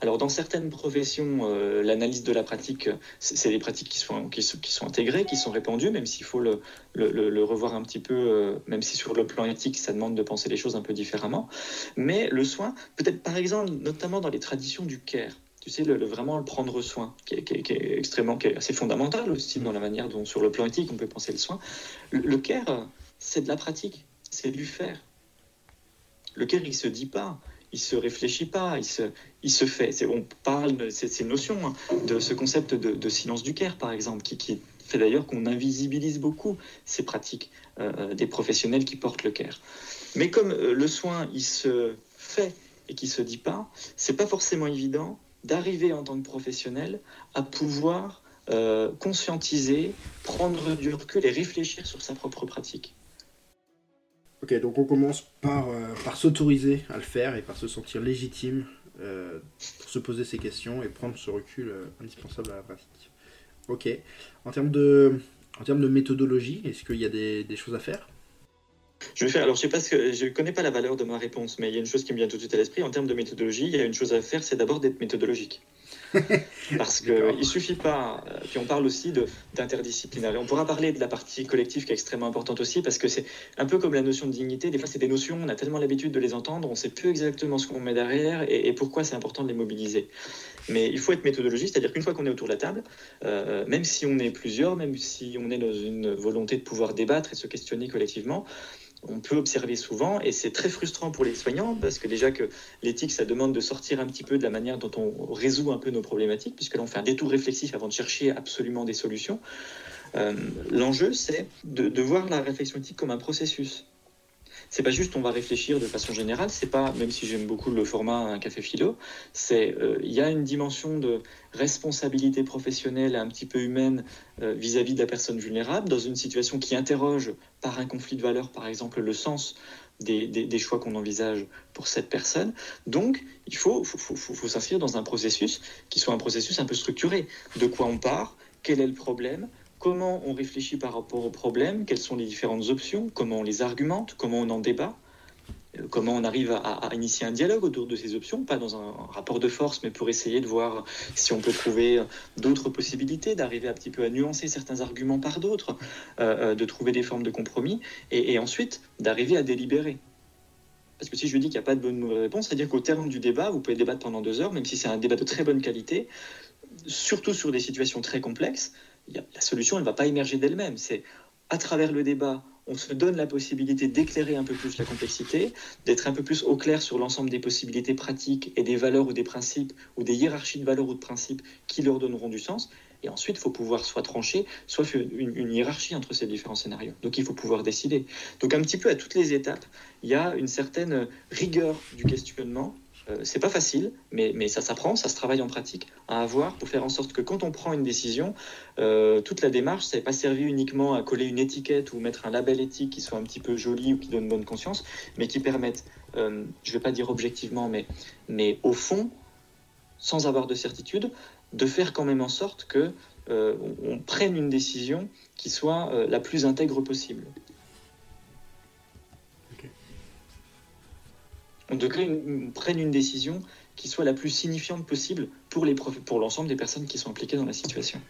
Alors, dans certaines professions, euh, l'analyse de la pratique, c'est des pratiques qui sont, qui, sont, intégrées, qui sont répandues, même s'il faut le, le, le, revoir un petit peu, euh, même si sur le plan éthique, ça demande de penser les choses un peu différemment. Mais le soin, peut-être par exemple, notamment dans les traditions du care, tu sais, le, vraiment le prendre soin, qui est, extrêmement, qui est assez fondamental aussi dans la manière dont, sur le plan éthique, on peut penser le soin. Le, care, c'est de la pratique, c'est du faire. Le care, il se dit pas il se réfléchit pas, il se, il se fait. On parle de ces, notions, hein, de ce concept de, silence du Caire, par exemple, qui, fait d'ailleurs qu'on invisibilise beaucoup ces pratiques euh, des professionnels qui portent le Caire. Mais comme euh, le soin, il se fait et qui se dit pas, c'est pas forcément évident d'arriver en tant que professionnel à pouvoir euh, conscientiser, prendre du recul et réfléchir sur sa propre pratique. Ok, donc on commence par, euh, par s'autoriser à le faire et par se sentir légitime euh, pour se poser ces questions et prendre ce recul euh, indispensable à la pratique. Ok. En termes de, en termes de méthodologie, est-ce qu'il y a des, des, choses à faire? Je vais faire, alors je sais pas ce je connais pas la valeur de ma réponse, mais il y a une chose qui me vient tout de suite à l'esprit. En termes de méthodologie, il y a une chose à faire, c'est d'abord d'être méthodologique. Parce qu'il ne suffit pas, euh, puis on parle aussi d'interdisciplinaire. On pourra parler de la partie collective qui est extrêmement importante aussi, parce que c'est un peu comme la notion de dignité. Des fois, c'est des notions, on a tellement l'habitude de les entendre, on ne sait plus exactement ce qu'on met derrière et, pourquoi c'est important de les mobiliser. Mais il faut être méthodologique, c'est-à-dire qu'une fois qu'on est autour de la table, euh, même si on est plusieurs, même si on est dans une volonté de pouvoir débattre et se questionner collectivement, on peut observer souvent, et c'est très frustrant pour les soignants, parce que déjà que l'éthique, ça demande de sortir un petit peu de la manière dont on résout un peu nos problématiques, puisque là, on fait un détour réflexif avant de chercher absolument des solutions. Euh, l'enjeu, c'est de, voir la réflexion éthique comme un processus c'est pas juste on va réfléchir de façon générale, c'est pas, même si j'aime beaucoup le format un café philo, c'est euh, il y a une dimension de responsabilité professionnelle un petit peu humaine euh, vis-à-vis de la personne vulnérable dans une situation qui interroge par un conflit de valeurs, par exemple, le sens des, des, choix qu'on envisage pour cette personne. Donc, il faut s'inscrire dans un processus qui soit un processus un peu structuré. De quoi on part Quel est le problème comment on réfléchit par rapport au problème, quelles sont les différentes options, comment on les argumente, comment on en débat, euh, comment on arrive à, initier un dialogue autour de ces options, pas dans un rapport de force, mais pour essayer de voir si on peut trouver d'autres possibilités, d'arriver un petit peu à nuancer certains arguments par d'autres, euh, euh, de trouver des formes de compromis, et, ensuite d'arriver à délibérer. Parce que si je dis qu'il n'y a pas de bonne ou mauvaise réponse, c'est-à-dire qu'au terme du débat, vous pouvez débattre pendant deux heures, même si c'est un débat de très bonne qualité, surtout sur des situations très complexes, la solution, ne va pas émerger d'elle-même. C'est à travers le débat, on se donne la possibilité d'éclairer un peu plus la complexité, d'être un peu plus au clair sur l'ensemble des possibilités pratiques et des valeurs ou des principes ou des hiérarchies de valeurs ou de principes qui leur donneront du sens. Et ensuite, il faut pouvoir soit trancher, soit faire une, une, hiérarchie entre ces différents scénarios. Donc il faut pouvoir décider. Donc un petit peu à toutes les étapes, il y a une certaine rigueur du questionnement euh, c'est pas facile, mais, mais ça s'apprend, ça se travaille en pratique à avoir pour faire en sorte que quand on prend une décision, euh, toute la démarche, ça n'est pas servi uniquement à coller une étiquette ou mettre un label éthique qui soit un petit peu joli ou qui donne bonne conscience, mais qui permette, euh, je vais pas dire objectivement, mais, mais au fond, sans avoir de certitude, de faire quand même en sorte que on prenne une décision qui soit la plus intègre possible. On devrait prenne une décision qui soit la plus signifiante possible pour, les pour l'ensemble des personnes qui sont impliquées dans la situation.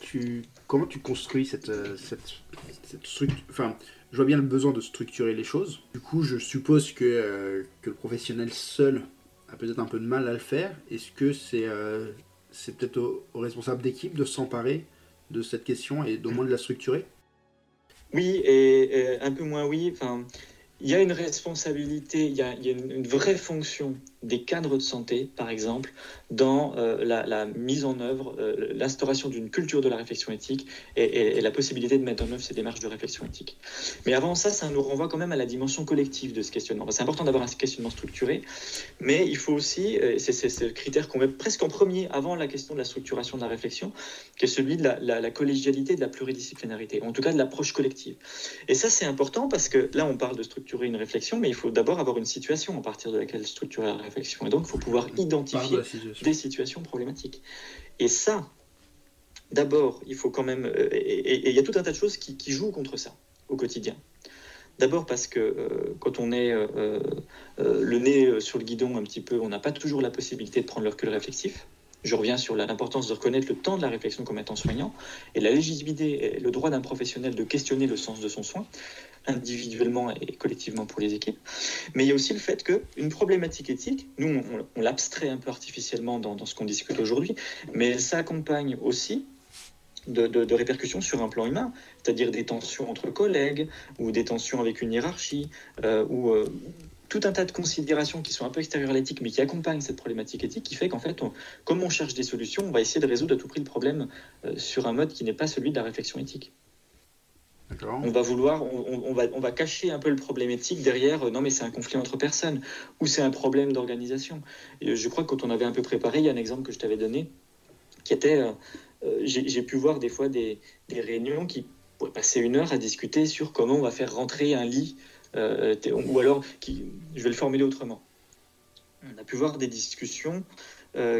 Tu, comment tu construis cette, euh, cette, structure Enfin, je vois bien le besoin de structurer les choses. Du coup, je suppose que, euh, que le professionnel seul a peut-être un peu de mal à le faire. Est-ce que c'est euh, c'est peut-être au, responsable d'équipe de s'emparer de cette question et d'au moins de la structurer? Oui, et, un peu moins oui. Enfin, il y a une responsabilité, il y a, une, vraie fonction des cadres de santé, par exemple, dans euh, la, mise en œuvre, euh, l'instauration d'une culture de la réflexion éthique et, la possibilité de mettre en œuvre ces démarches de réflexion éthique. Mais avant ça, ça nous renvoie quand même à la dimension collective de ce questionnement. C'est important d'avoir un questionnement structuré, mais il faut aussi, euh, c'est ce critère qu'on met presque en premier avant la question de la structuration de la réflexion, qui est celui de la, la collégialité, de la pluridisciplinarité, en tout cas de l'approche collective. Et ça, c'est important parce que là, on parle de structurer une réflexion, mais il faut d'abord avoir une situation à partir de laquelle structurer la réflexion. Et donc, il faut pouvoir identifier des situations problématiques. Et ça, d'abord, il faut quand même. Euh, et il y a tout un tas de choses qui, jouent contre ça au quotidien. D'abord parce que euh, quand on est euh, le nez sur le guidon un petit peu, on n'a pas toujours la possibilité de prendre le recul réflexif. Je reviens sur l'importance de reconnaître le temps de la réflexion comme étant soignant et la légitimité et le droit d'un professionnel de questionner le sens de son soin individuellement et collectivement pour les équipes. Mais il y a aussi le fait qu'une problématique éthique, nous, on, l'abstrait un peu artificiellement dans, ce qu'on discute aujourd'hui, mais elle s'accompagne aussi de, répercussions sur un plan humain, c'est-à-dire des tensions entre collègues ou des tensions avec une hiérarchie euh, ou euh, tout un tas de considérations qui sont un peu extérieures à l'éthique mais qui accompagnent cette problématique éthique qui fait qu'en fait, comme on cherche des solutions, on va essayer de résoudre à tout prix le problème euh, sur un mode qui n'est pas celui de la réflexion éthique. On va vouloir, on, va, on va cacher un peu le problème éthique derrière, euh, non mais c'est un conflit entre personnes, ou c'est un problème d'organisation. Euh, je crois que quand on avait un peu préparé, il y a un exemple que je t'avais donné, qui était, euh, j'ai pu voir des fois des, réunions qui pourraient passer une heure à discuter sur comment on va faire rentrer un lit, ou alors, je vais le formuler autrement. On a pu voir des discussions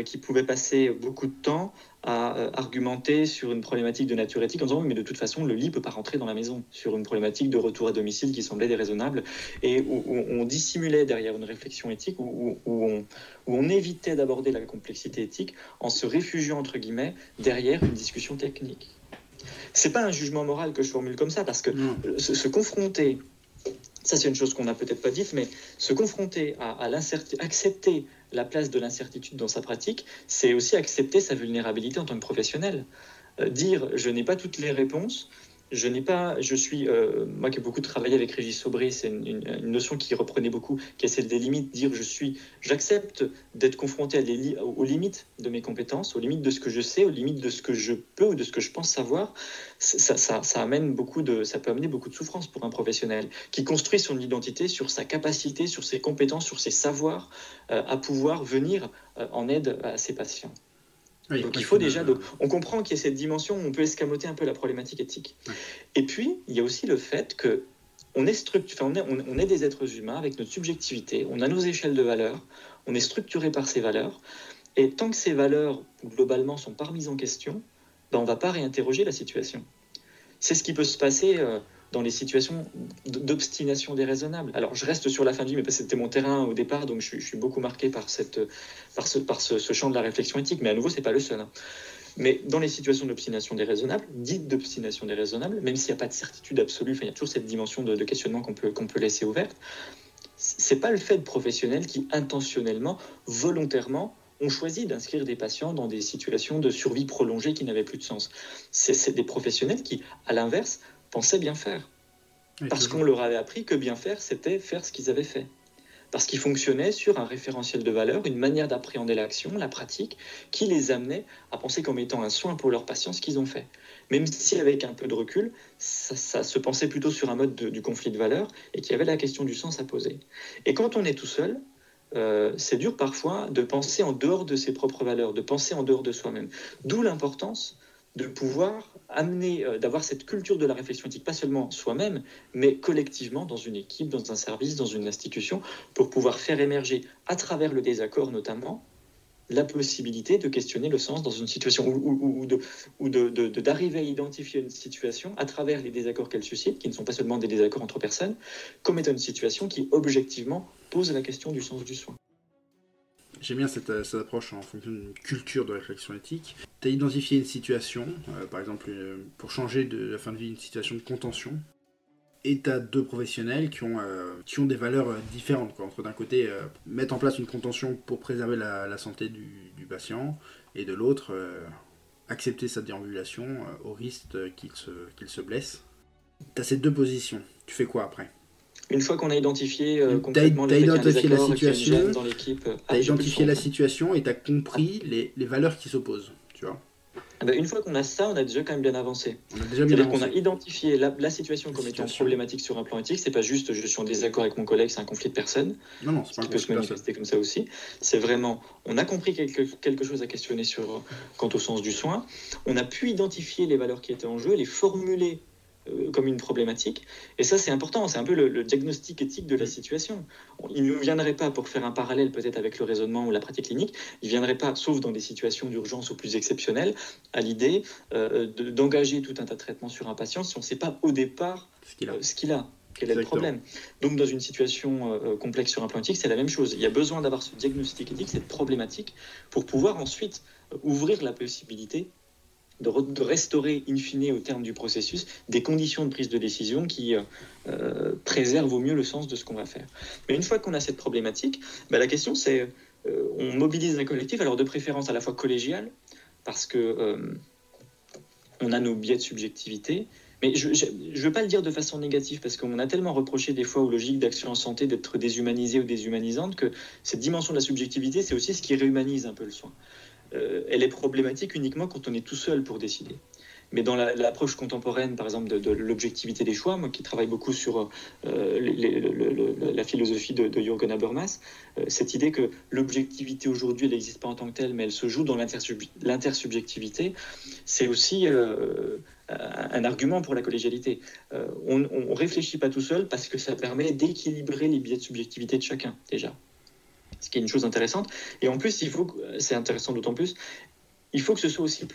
qui pouvaient passer beaucoup de temps à euh, argumenter sur une problématique de nature éthique en disant mais de toute façon le lit peut pas rentrer dans la maison sur une problématique de retour à domicile qui semblait déraisonnable et où, on dissimulait derrière une réflexion éthique où, on, où on, évitait d'aborder la complexité éthique en se réfugiant entre guillemets derrière une discussion technique. C'est pas un jugement moral que je formule comme ça parce que se, se confronter ça, c'est une chose qu'on n'a peut-être pas dite, mais se confronter à, à l'incertitude, accepter la place de l'incertitude dans sa pratique, c'est aussi accepter sa vulnérabilité en tant que professionnel. Euh, dire je n'ai pas toutes les réponses, je n'ai pas, je suis, euh, moi qui ai beaucoup travaillé avec Régis Sobry, c'est une, notion qui reprenait beaucoup, qui est celle des limites, dire je suis, j'accepte d'être confronté aux limites de mes compétences, aux limites de ce que je sais, aux limites de ce que je peux ou de ce que je pense savoir. Ça amène beaucoup de, ça peut amener beaucoup de souffrance pour un professionnel qui construit son identité sur sa capacité, sur ses compétences, sur ses savoirs, euh, à pouvoir venir euh, en aide à ses patients. Donc il faut déjà. on comprend qu'il y a cette dimension où on peut escamoter un peu la problématique éthique. Et puis, il y a aussi le fait que on est, on, est, on est des êtres humains avec notre subjectivité, on a nos échelles de valeurs, on est structuré par ces valeurs. Et tant que ces valeurs, globalement, sont pas remises en question, ben on ne va pas réinterroger la situation. C'est ce qui peut se passer. Euh, dans les situations d'obstination déraisonnable. Alors, je reste sur la fin de vie, mais c'était mon terrain au départ, donc je, suis beaucoup marqué par, cette, par, ce, par ce, champ de la réflexion éthique. Mais à nouveau, c'est pas le seul. Hein. Mais dans les situations d'obstination déraisonnable, dites d'obstination déraisonnable, même s'il n'y a pas de certitude absolue, il y a toujours cette dimension de, questionnement qu'on peut, qu'on peut laisser ouverte, c'est pas le fait de professionnels qui intentionnellement, volontairement, ont choisi d'inscrire des patients dans des situations de survie prolongée qui n'avaient plus de sens. C'est des professionnels qui, à l'inverse, pensaient bien faire. Parce qu'on leur avait appris que bien faire, c'était faire ce qu'ils avaient fait. Parce qu'ils fonctionnaient sur un référentiel de valeur, une manière d'appréhender l'action, la pratique, qui les amenait à penser comme étant un soin pour leurs patients ce qu'ils ont fait. Même si avec un peu de recul, ça, se pensait plutôt sur un mode du conflit de valeurs et qu'il y avait la question du sens à poser. Et quand on est tout seul, euh, c'est dur parfois de penser en dehors de ses propres valeurs, de penser en dehors de soi-même. D'où l'importance de pouvoir amener, euh, d'avoir cette culture de la réflexion éthique, pas seulement soi-même, mais collectivement dans une équipe, dans un service, dans une institution, pour pouvoir faire émerger, à travers le désaccord notamment, la possibilité de questionner le sens dans une situation ou, ou, d'arriver à identifier une situation à travers les désaccords qu'elle suscite, qui ne sont pas seulement des désaccords entre personnes, comme étant une situation qui objectivement pose la question du sens du soin. J'aime bien euh, cette, approche en fonction d'une culture de réflexion éthique. Tu as identifié une situation, euh, par exemple euh, pour changer de la fin de vie une situation de contention, et tu as deux professionnels qui ont, des valeurs différentes. Entre d'un côté, mettre en place une contention pour préserver la, santé du, patient, et de l'autre, accepter sa déambulation au risque qu'il se, qu'il se blesse. Tu as ces deux positions. Tu fais quoi après? Une fois qu'on a identifié euh, complètement as, identifié la situation, dans l'équipe, euh, tu as identifié la situation et tu as compris les, les, valeurs qui s'opposent, tu vois. Ah bah, une fois qu'on a ça, on a déjà quand même bien avancé. On a déjà bien avancé. qu'on a identifié la, la situation comme étant problématique sur un plan éthique. C'est pas juste je suis en désaccord avec mon collègue, c'est un conflit de personnes. Non, non, c'est pas qui peut se manifester comme ça aussi. C'est vraiment, on a compris quelque, quelque chose à questionner sur quant au sens du soin. On a pu identifier les valeurs qui étaient en jeu, les formuler comme une problématique. Et ça, c'est important, c'est un peu le, diagnostic éthique de la situation. Il ne viendrait pas, pour faire un parallèle peut-être avec le raisonnement ou la pratique clinique, il ne viendrait pas, sauf dans des situations d'urgence ou plus exceptionnelles, à l'idée euh, d'engager tout un tas de traitements sur un patient si on ne sait pas au départ ce qu'il a. a. Quel est le problème Donc, dans une situation euh, complexe sur un plan éthique, c'est la même chose. Il y a besoin d'avoir ce diagnostic éthique, cette problématique, pour pouvoir ensuite ouvrir la possibilité de, restaurer, in fine, au terme du processus, des conditions de prise de décision qui euh, euh, préservent au mieux le sens de ce qu'on va faire. Mais une fois qu'on a cette problématique, bah, la question c'est, euh, on mobilise un collectif, alors de préférence à la fois collégial, parce que on a nos biais de subjectivité, mais je ne veux pas le dire de façon négative parce qu'on a tellement reproché des fois aux logiques d'action en santé d'être déshumanisées ou déshumanisantes que cette dimension de la subjectivité, c'est aussi ce qui réhumanise un peu le soin. Euh, elle est problématique uniquement quand on est tout seul pour décider. Mais dans l'approche contemporaine, par exemple, de, l'objectivité des choix, moi qui travaille beaucoup sur euh, la philosophie de, Jürgen Habermas, euh, cette idée que l'objectivité aujourd'hui, n'existe pas en tant que telle, mais elle se joue dans l'intersubjectivité, c'est aussi un argument pour la collégialité. on ne réfléchit pas tout seul parce que ça permet d'équilibrer les biais de subjectivité de chacun, déjà. Ce qui est une chose intéressante. Et en plus, il faut, c'est intéressant d'autant plus, il faut que ce soit aussi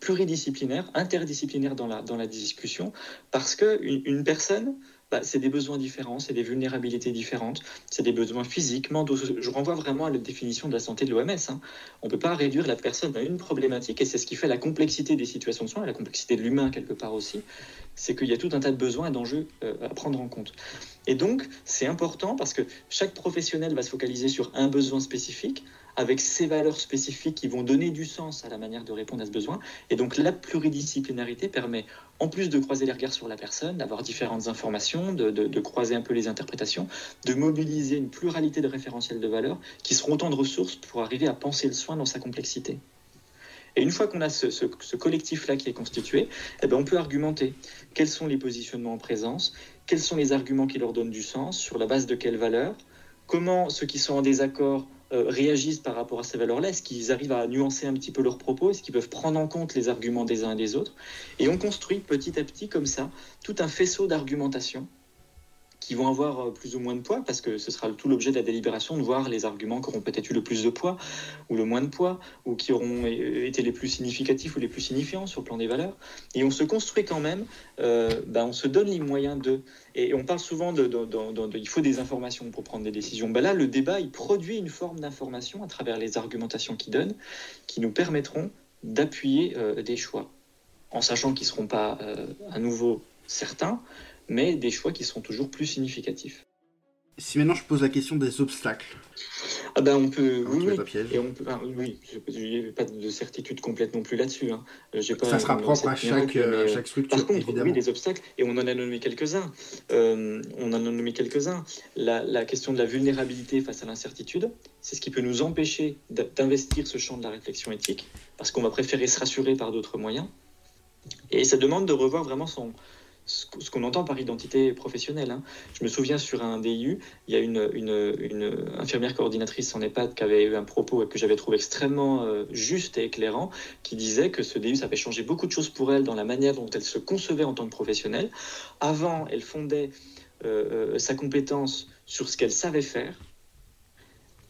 pluridisciplinaire, interdisciplinaire dans la, dans la discussion, parce qu'une une personne bah, c'est des besoins différents, c'est des vulnérabilités différentes, c'est des besoins physiques, mentaux. Je renvoie vraiment à la définition de la santé de l'OMS. Hein. On ne peut pas réduire la personne à une problématique, et c'est ce qui fait la complexité des situations de soins, et la complexité de l'humain quelque part aussi, c'est qu'il y a tout un tas de besoins et d'enjeux euh, à prendre en compte. Et donc, c'est important parce que chaque professionnel va se focaliser sur un besoin spécifique, avec ses valeurs spécifiques qui vont donner du sens à la manière de répondre à ce besoin. Et donc la pluridisciplinarité permet, en plus de croiser les regards sur la personne, d'avoir différentes informations, de, croiser un peu les interprétations, de mobiliser une pluralité de référentiels de valeurs qui seront autant de ressources pour arriver à penser le soin dans sa complexité. Et une fois qu'on a ce, collectif-là qui est constitué, eh ben on peut argumenter quels sont les positionnements en présence, quels sont les arguments qui leur donnent du sens, sur la base de quelles valeurs, comment ceux qui sont en désaccord euh, réagissent par rapport à ces valeurs-là Est-ce qu'ils arrivent à nuancer un petit peu leurs propos Est-ce qu'ils peuvent prendre en compte les arguments des uns et des autres Et on construit petit à petit comme ça tout un faisceau d'argumentation qui vont avoir euh, plus ou moins de poids, parce que ce sera tout l'objet de la délibération de voir les arguments qui auront peut-être eu le plus de poids ou le moins de poids, ou qui auront été les plus significatifs ou les plus signifiants sur le plan des valeurs. Et on se construit quand même, euh, ben on se donne les moyens de. Et on parle souvent de, il faut des informations pour prendre des décisions. Ben là, le débat, il produit une forme d'information à travers les argumentations qu'il donne, qui nous permettront d'appuyer euh, des choix, en sachant qu'ils ne seront pas à nouveau certains, mais des choix qui seront toujours plus significatifs. Si maintenant je pose la question des obstacles. Ah ben on peut, oui, oui. Et on peut, ah, oui, pas de certitude complète non plus là-dessus. Hein. Ça sera propre à chaque, euh, chaque, structure. Par contre, oui, des obstacles, et on en a nommé quelques-uns. Euh, on en a nommé quelques-uns. La, la, question de la vulnérabilité face à l'incertitude, c'est ce qui peut nous empêcher d'investir ce champ de la réflexion éthique, parce qu'on va préférer se rassurer par d'autres moyens. Et ça demande de revoir vraiment son, ce qu'on entend par identité professionnelle. Hein. Je me souviens sur un DIU, il y a une, infirmière coordinatrice en EHPAD qui avait eu un propos que j'avais trouvé extrêmement euh, juste et éclairant, qui disait que ce DIU, ça avait changé beaucoup de choses pour elle dans la manière dont elle se concevait en tant que professionnelle. Avant, elle fondait euh, euh, sa compétence sur ce qu'elle savait faire.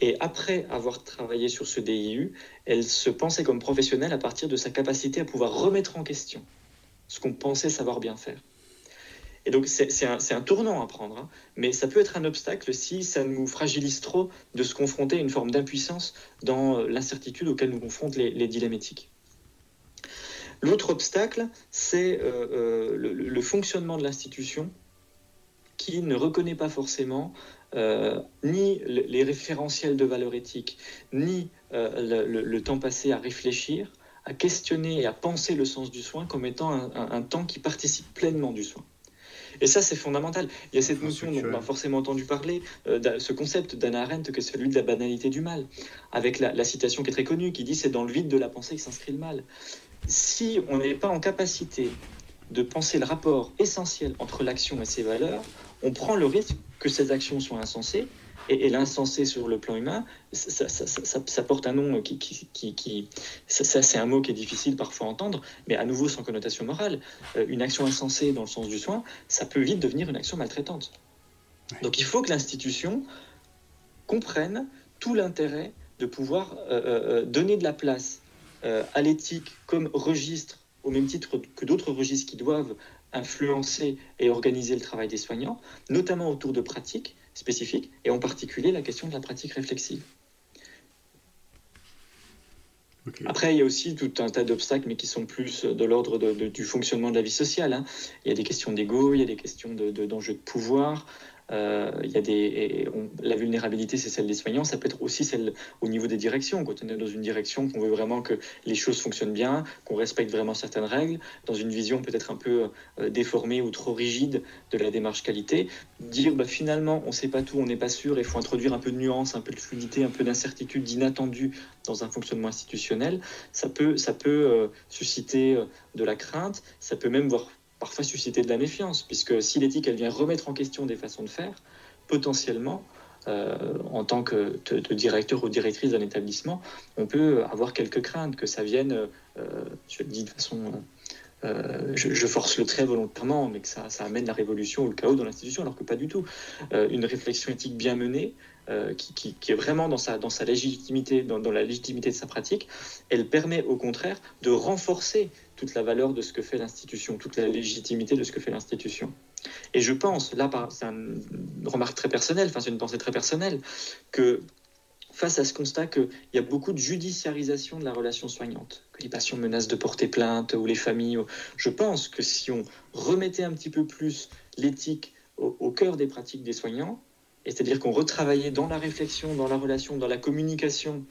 Et après avoir travaillé sur ce DIU, elle se pensait comme professionnelle à partir de sa capacité à pouvoir remettre en question ce qu'on pensait savoir bien faire. Et donc c'est un, tournant à prendre, hein. mais ça peut être un obstacle si ça nous fragilise trop de se confronter à une forme d'impuissance dans euh, l'incertitude auquel nous confrontent les, les dilemmes éthiques. L'autre obstacle, c'est euh, euh, le, fonctionnement de l'institution qui ne reconnaît pas forcément ni les référentiels de valeur éthique, ni le, temps passé à réfléchir, à questionner et à penser le sens du soin comme étant un temps qui participe pleinement du soin. Et ça, c'est fondamental. Il y a cette notion dont on a forcément entendu parler, euh, ce concept d'Anna Arendt, que celui de la banalité du mal, avec la, citation qui est très connue, qui dit c'est dans le vide de la pensée que s'inscrit le mal. Si on n'est pas en capacité de penser le rapport essentiel entre l'action et ses valeurs, on prend le risque que ces actions soient insensées et, l'insensé sur le plan humain, ça, porte un nom qui, qui, ça, c'est un mot qui est difficile parfois à entendre, mais à nouveau sans connotation morale. Euh, une action insensée dans le sens du soin, ça peut vite devenir une action maltraitante. Donc il faut que l'institution comprenne tout l'intérêt de pouvoir euh, euh, donner de la place à l'éthique comme registre, au même titre que d'autres registres qui doivent influencer et organiser le travail des soignants, notamment autour de pratiques spécifique, et en particulier la question de la pratique réflexive. Après, il y a aussi tout un tas d'obstacles, mais qui sont plus de l'ordre du fonctionnement de la vie sociale. Hein. Il y a des questions d'ego, il y a des questions d'enjeux de, de, pouvoir, euh, y a des, la vulnérabilité, c'est celle des soignants, ça peut être aussi celle au niveau des directions. Quand on est dans une direction, qu'on veut vraiment que les choses fonctionnent bien, qu'on respecte vraiment certaines règles, dans une vision peut-être un peu euh, déformée ou trop rigide de la démarche qualité, dire bah, finalement on ne sait pas tout, on n'est pas sûr, il faut introduire un peu de nuance, un peu de fluidité, un peu d'incertitude, d'inattendu dans un fonctionnement institutionnel, ça peut, ça peut euh, susciter de la crainte, ça peut même voir parfois susciter de la méfiance, puisque si l'éthique elle vient remettre en question des façons de faire, potentiellement, euh, en tant que directeur ou directrice d'un établissement, on peut avoir quelques craintes que ça vienne, euh, je le dis de façon euh, je, force le trait volontairement, mais que ça, amène la révolution ou le chaos dans l'institution, alors que pas du tout. Une réflexion éthique bien menée, qui, est vraiment dans sa, dans sa légitimité, dans, la légitimité de sa pratique, elle permet au contraire de renforcer toute la valeur de ce que fait l'institution, toute la légitimité de ce que fait l'institution. Et je pense, là, c'est une remarque très personnelle, enfin c'est une pensée très personnelle, que face à ce constat qu'il y a beaucoup de judiciarisation de la relation soignante, que les patients menacent de porter plainte ou les familles. Je pense que si on remettait un petit peu plus l'éthique au, cœur des pratiques des soignants, c'est-à-dire qu'on retravaillait dans la réflexion, dans la relation, dans la communication,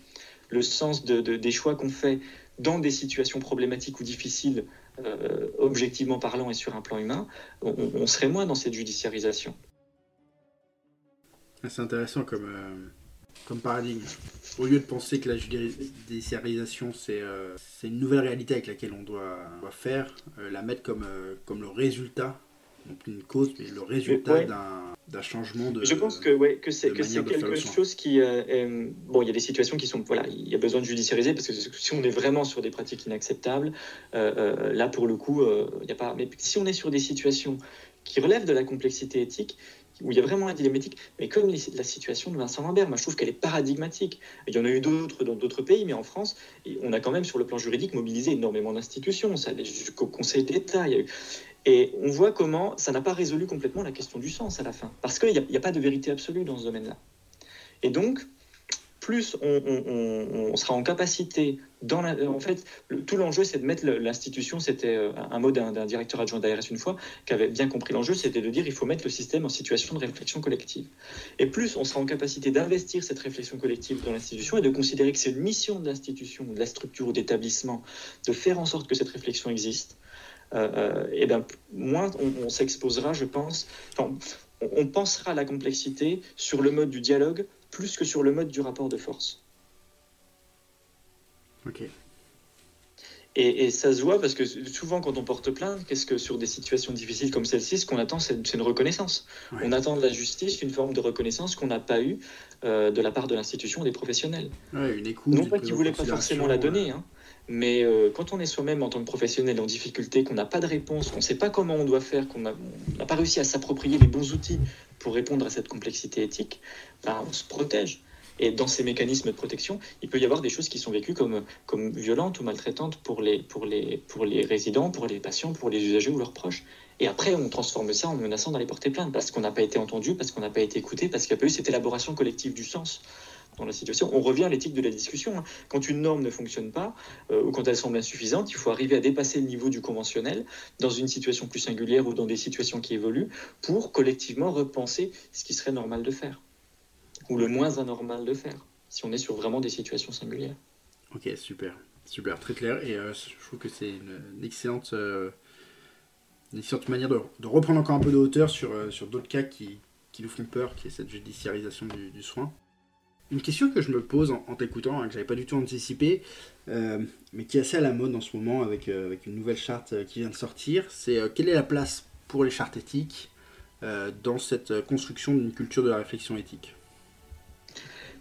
le sens des choix qu'on fait dans des situations problématiques ou difficiles, euh, objectivement parlant et sur un plan humain, on, serait moins dans cette judiciarisation. C'est intéressant comme, euh, comme paradigme. Au lieu de penser que la judiciarisation, c'est euh, une nouvelle réalité avec laquelle on doit, faire, euh, la mettre comme, comme le résultat, non plus une cause, mais le résultat d'un changement de. Je pense que, ouais, que c'est quelque chose qui. bon, il y a des situations qui sont. Voilà, il y a besoin de judiciariser parce que si on est vraiment sur des pratiques inacceptables, là, pour le coup, il n'y a pas. Mais si on est sur des situations qui relèvent de la complexité éthique, où il y a vraiment un dilemme éthique, mais comme la situation de Vincent Lambert, moi je trouve qu'elle est paradigmatique. Il y en a eu d'autres dans d'autres pays, mais en France, on a quand même sur le plan juridique mobilisé énormément d'institutions, ça jusqu'au Conseil d'État. Et on voit comment ça n'a pas résolu complètement la question du sens à la fin, parce qu'il n'y a, pas de vérité absolue dans ce domaine-là. Et donc, plus on, sera en capacité, en fait, tout l'enjeu, c'est de mettre l'institution, c'était euh, un mot d'un directeur adjoint d'ARS une fois, qui avait bien compris l'enjeu, c'était de dire il faut mettre le système en situation de réflexion collective. Et plus on sera en capacité d'investir cette réflexion collective dans l'institution et de considérer que c'est une mission de l'institution, de la structure ou d'établissement, de faire en sorte que cette réflexion existe, euh, euh, et bien moins on, s'exposera, je pense, on pensera à la complexité sur le mode du dialogue plus que sur le mode du rapport de force. Ok. Et, ça se voit parce que souvent, quand on porte plainte, qu'est-ce que sur des situations difficiles comme celle-ci, ce qu'on attend, c'est une reconnaissance. On attend de la justice une forme de reconnaissance qu'on n'a pas eue euh, de la part de l'institution des professionnels. une écoute, non pas qu'ils ne voulaient pas forcément la donner, hein, mais euh, quand on est soi-même en tant que professionnel en difficulté, qu'on n'a pas de réponse, qu'on ne sait pas comment on doit faire, qu'on n'a pas réussi à s'approprier les bons outils pour répondre à cette complexité éthique, ben, on se protège. Et dans ces mécanismes de protection, il peut y avoir des choses qui sont vécues comme, comme violentes ou maltraitantes pour les, pour, les, pour les résidents, pour les patients, pour les usagers ou leurs proches. Et après, on transforme ça en menaçant d'aller porter plainte parce qu'on n'a pas été entendu, parce qu'on n'a pas été écouté, parce qu'il n'y a pas eu cette élaboration collective du sens dans la situation. On revient à l'éthique de la discussion. Hein. Quand une norme ne fonctionne pas euh, ou quand elle semble insuffisante, il faut arriver à dépasser le niveau du conventionnel dans une situation plus singulière ou dans des situations qui évoluent pour collectivement repenser ce qui serait normal de faire ou le moins anormal de faire, si on est sur vraiment des situations singulières. Ok, super, super, très clair. Et euh, je trouve que c'est une, excellente, euh, excellente manière de, reprendre encore un peu de hauteur sur, sur d'autres cas qui, qui, nous font peur, qui est cette judiciarisation du, soin. Une question que je me pose en, t'écoutant, hein, que j'avais pas du tout anticipé, mais qui est assez à la mode en ce moment avec, avec une nouvelle charte qui vient de sortir, c'est quelle est la place pour les chartes éthiques dans cette construction d'une culture de la réflexion éthique?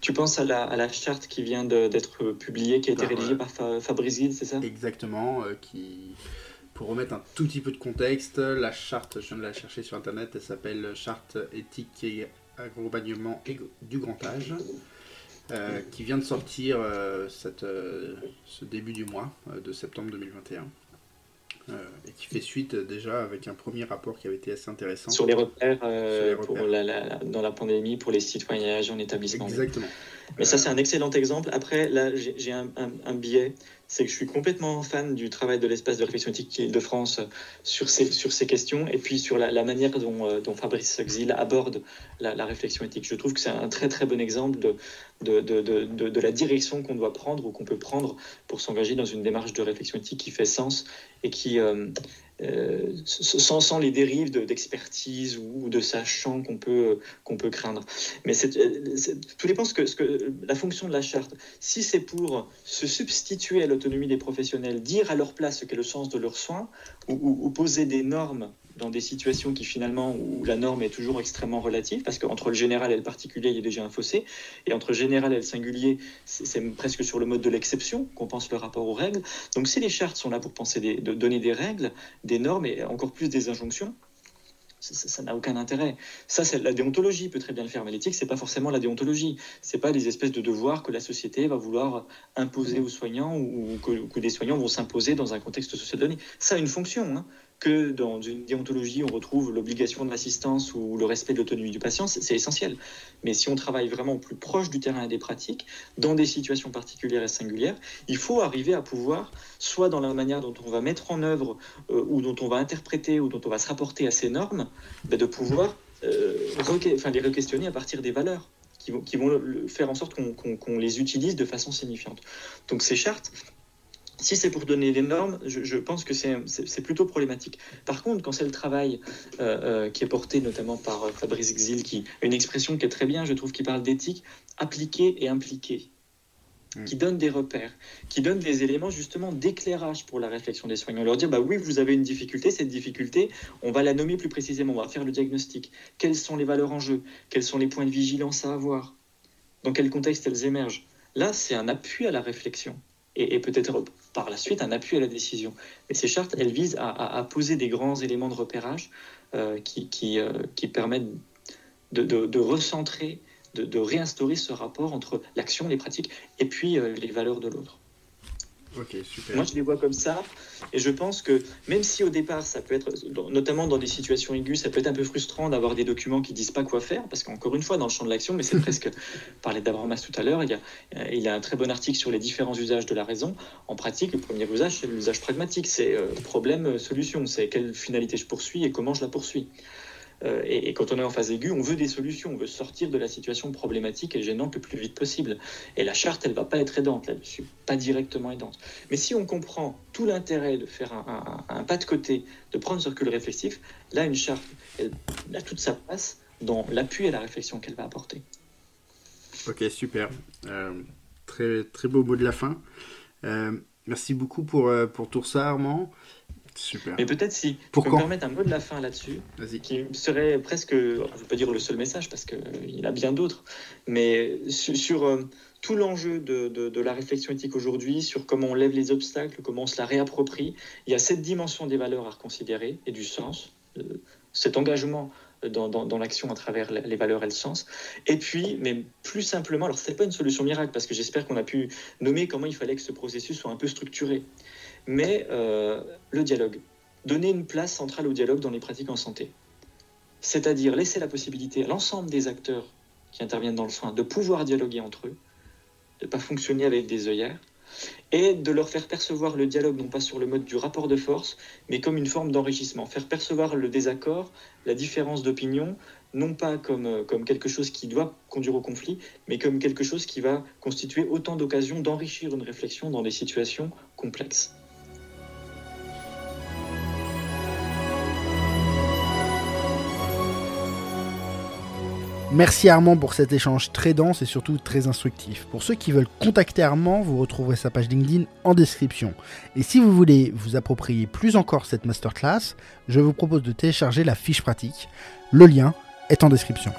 Tu penses à la, charte qui vient d'être publiée, qui a été rédigée par Fabrice Guide, c'est ça? Exactement. Euh, qui, pour remettre un tout petit peu de contexte, la charte, je viens de la chercher sur Internet, elle s'appelle Charte éthique et accompagnement du grand âge. Euh, qui vient de sortir euh, cette, ce début du mois de septembre 2021. Euh, et qui fait suite euh, déjà avec un premier rapport qui avait été assez intéressant. Sur les repères, euh, Pour dans la pandémie pour les citoyens en établissement. Exactement. Mais ça, c'est un excellent exemple. Après, là, j'ai un, biais, c'est que je suis complètement fan du travail de l'espace de réflexion éthique de France sur ces, sur ces questions et puis sur la, manière dont, dont, Fabrice Xil aborde la, réflexion éthique. Je trouve que c'est un très très bon exemple de, de, de, de la direction qu'on doit prendre ou qu'on peut prendre pour s'engager dans une démarche de réflexion éthique qui fait sens et qui, euh, euh, sans, sans, les dérives d'expertise ou de sachant qu'on peut, peut craindre. Mais c'est, tout dépend ce que, ce que la fonction de la charte. Si c'est pour se substituer à l'autonomie des professionnels, dire à leur place ce qu'est le sens de leurs soins, ou, poser des normes dans des situations qui finalement où la norme est toujours extrêmement relative, parce qu'entre le général et le particulier, il y a déjà un fossé, et entre le général et le singulier, c'est presque sur le mode de l'exception qu'on pense le rapport aux règles. Donc si les chartes sont là pour penser de donner des règles, des normes et encore plus des injonctions, ça n'a aucun intérêt. Ça, c'est la déontologie peut très bien le faire, mais l'éthique, c'est pas forcément la déontologie. C'est pas des espèces de devoirs que la société va vouloir imposer aux soignants ou que, que des soignants vont s'imposer dans un contexte social donné. Ça a une fonction. Hein que dans une déontologie, on retrouve l'obligation de l'assistance ou le respect de l'autonomie du patient, c'est essentiel. Mais si on travaille vraiment plus proche du terrain et des pratiques, dans des situations particulières et singulières, il faut arriver à pouvoir, soit dans la manière dont on va mettre en œuvre euh, ou dont on va interpréter ou dont on va se rapporter à ces normes, ben, de pouvoir euh, enfin, les re-questionner à partir des valeurs qui vont, qui vont faire en sorte qu'on les utilise de façon signifiante. Donc ces chartes, si c'est pour donner des normes, je, pense que c'est plutôt problématique. Par contre, quand c'est le travail euh, euh, qui est porté notamment par euh, Fabrice Exil, qui une expression qui est très bien, je trouve, qui parle d'éthique, appliquée et impliquée, hmm. qui donne des repères, qui donne des éléments justement d'éclairage pour la réflexion des soignants. Leur dire, bah oui, vous avez une difficulté, cette difficulté, on va la nommer plus précisément, on va faire le diagnostic. Quelles sont les valeurs en jeu? Quels sont les points de vigilance à avoir? Dans quel contexte elles émergent? Là, c'est un appui à la réflexion et, peut-être par la suite un appui à la décision. Mais ces chartes, elles visent à, poser des grands éléments de repérage euh, euh, qui, permettent de, recentrer, de, de, réinstaurer ce rapport entre l'action, les pratiques et puis euh, les valeurs de l'autre. Moi, je les vois comme ça. Et je pense que même si au départ, ça peut être, notamment dans des situations aiguës, ça peut être un peu frustrant d'avoir des documents qui disent pas quoi faire, parce qu'encore une fois, dans le champ de l'action, mais c'est presque, parlait d'Abramas tout à l'heure, il y, a, il y a un très bon article sur les différents usages de la raison. En pratique, le premier usage, c'est l'usage pragmatique. C'est euh, problème-solution. C'est quelle finalité je poursuis et comment je la poursuis. Euh, et, quand on est en phase aiguë, on veut des solutions, on veut sortir de la situation problématique et gênante le plus vite possible. Et la charte, elle va pas être aidante là-dessus, pas directement aidante. Mais si on comprend tout l'intérêt de faire un, pas de côté, de prendre ce recul réflexif, là, une charte, elle, a toute sa place dans l'appui à la réflexion qu'elle va apporter. Ok, super. Euh, très, très beau mot de la fin. Euh, merci beaucoup pour, pour tout ça, Armand. Super. Mais peut-être si je peux me permettre un mot de la fin là-dessus, qui serait presque, je ne veux pas dire le seul message parce qu'il y en a bien d'autres, mais sur, euh, tout l'enjeu de, de, la réflexion éthique aujourd'hui, sur comment on lève les obstacles, comment on se la réapproprie, il y a cette dimension des valeurs à reconsidérer et du sens, euh, cet engagement dans, dans, dans l'action à travers les valeurs et le sens. Et puis, mais plus simplement, alors ce n'est pas une solution miracle parce que j'espère qu'on a pu nommer comment il fallait que ce processus soit un peu structuré mais euh, le dialogue. Donner une place centrale au dialogue dans les pratiques en santé. C'est-à-dire laisser la possibilité à l'ensemble des acteurs qui interviennent dans le soin de pouvoir dialoguer entre eux, de ne pas fonctionner avec des œillères, et de leur faire percevoir le dialogue non pas sur le mode du rapport de force, mais comme une forme d'enrichissement. Faire percevoir le désaccord, la différence d'opinion, non pas comme, euh, comme quelque chose qui doit conduire au conflit, mais comme quelque chose qui va constituer autant d'occasions d'enrichir une réflexion dans des situations complexes. Merci Armand pour cet échange très dense et surtout très instructif. Pour ceux qui veulent contacter Armand, vous retrouverez sa page LinkedIn en description. Et si vous voulez vous approprier plus encore cette masterclass, je vous propose de télécharger la fiche pratique. Le lien est en description.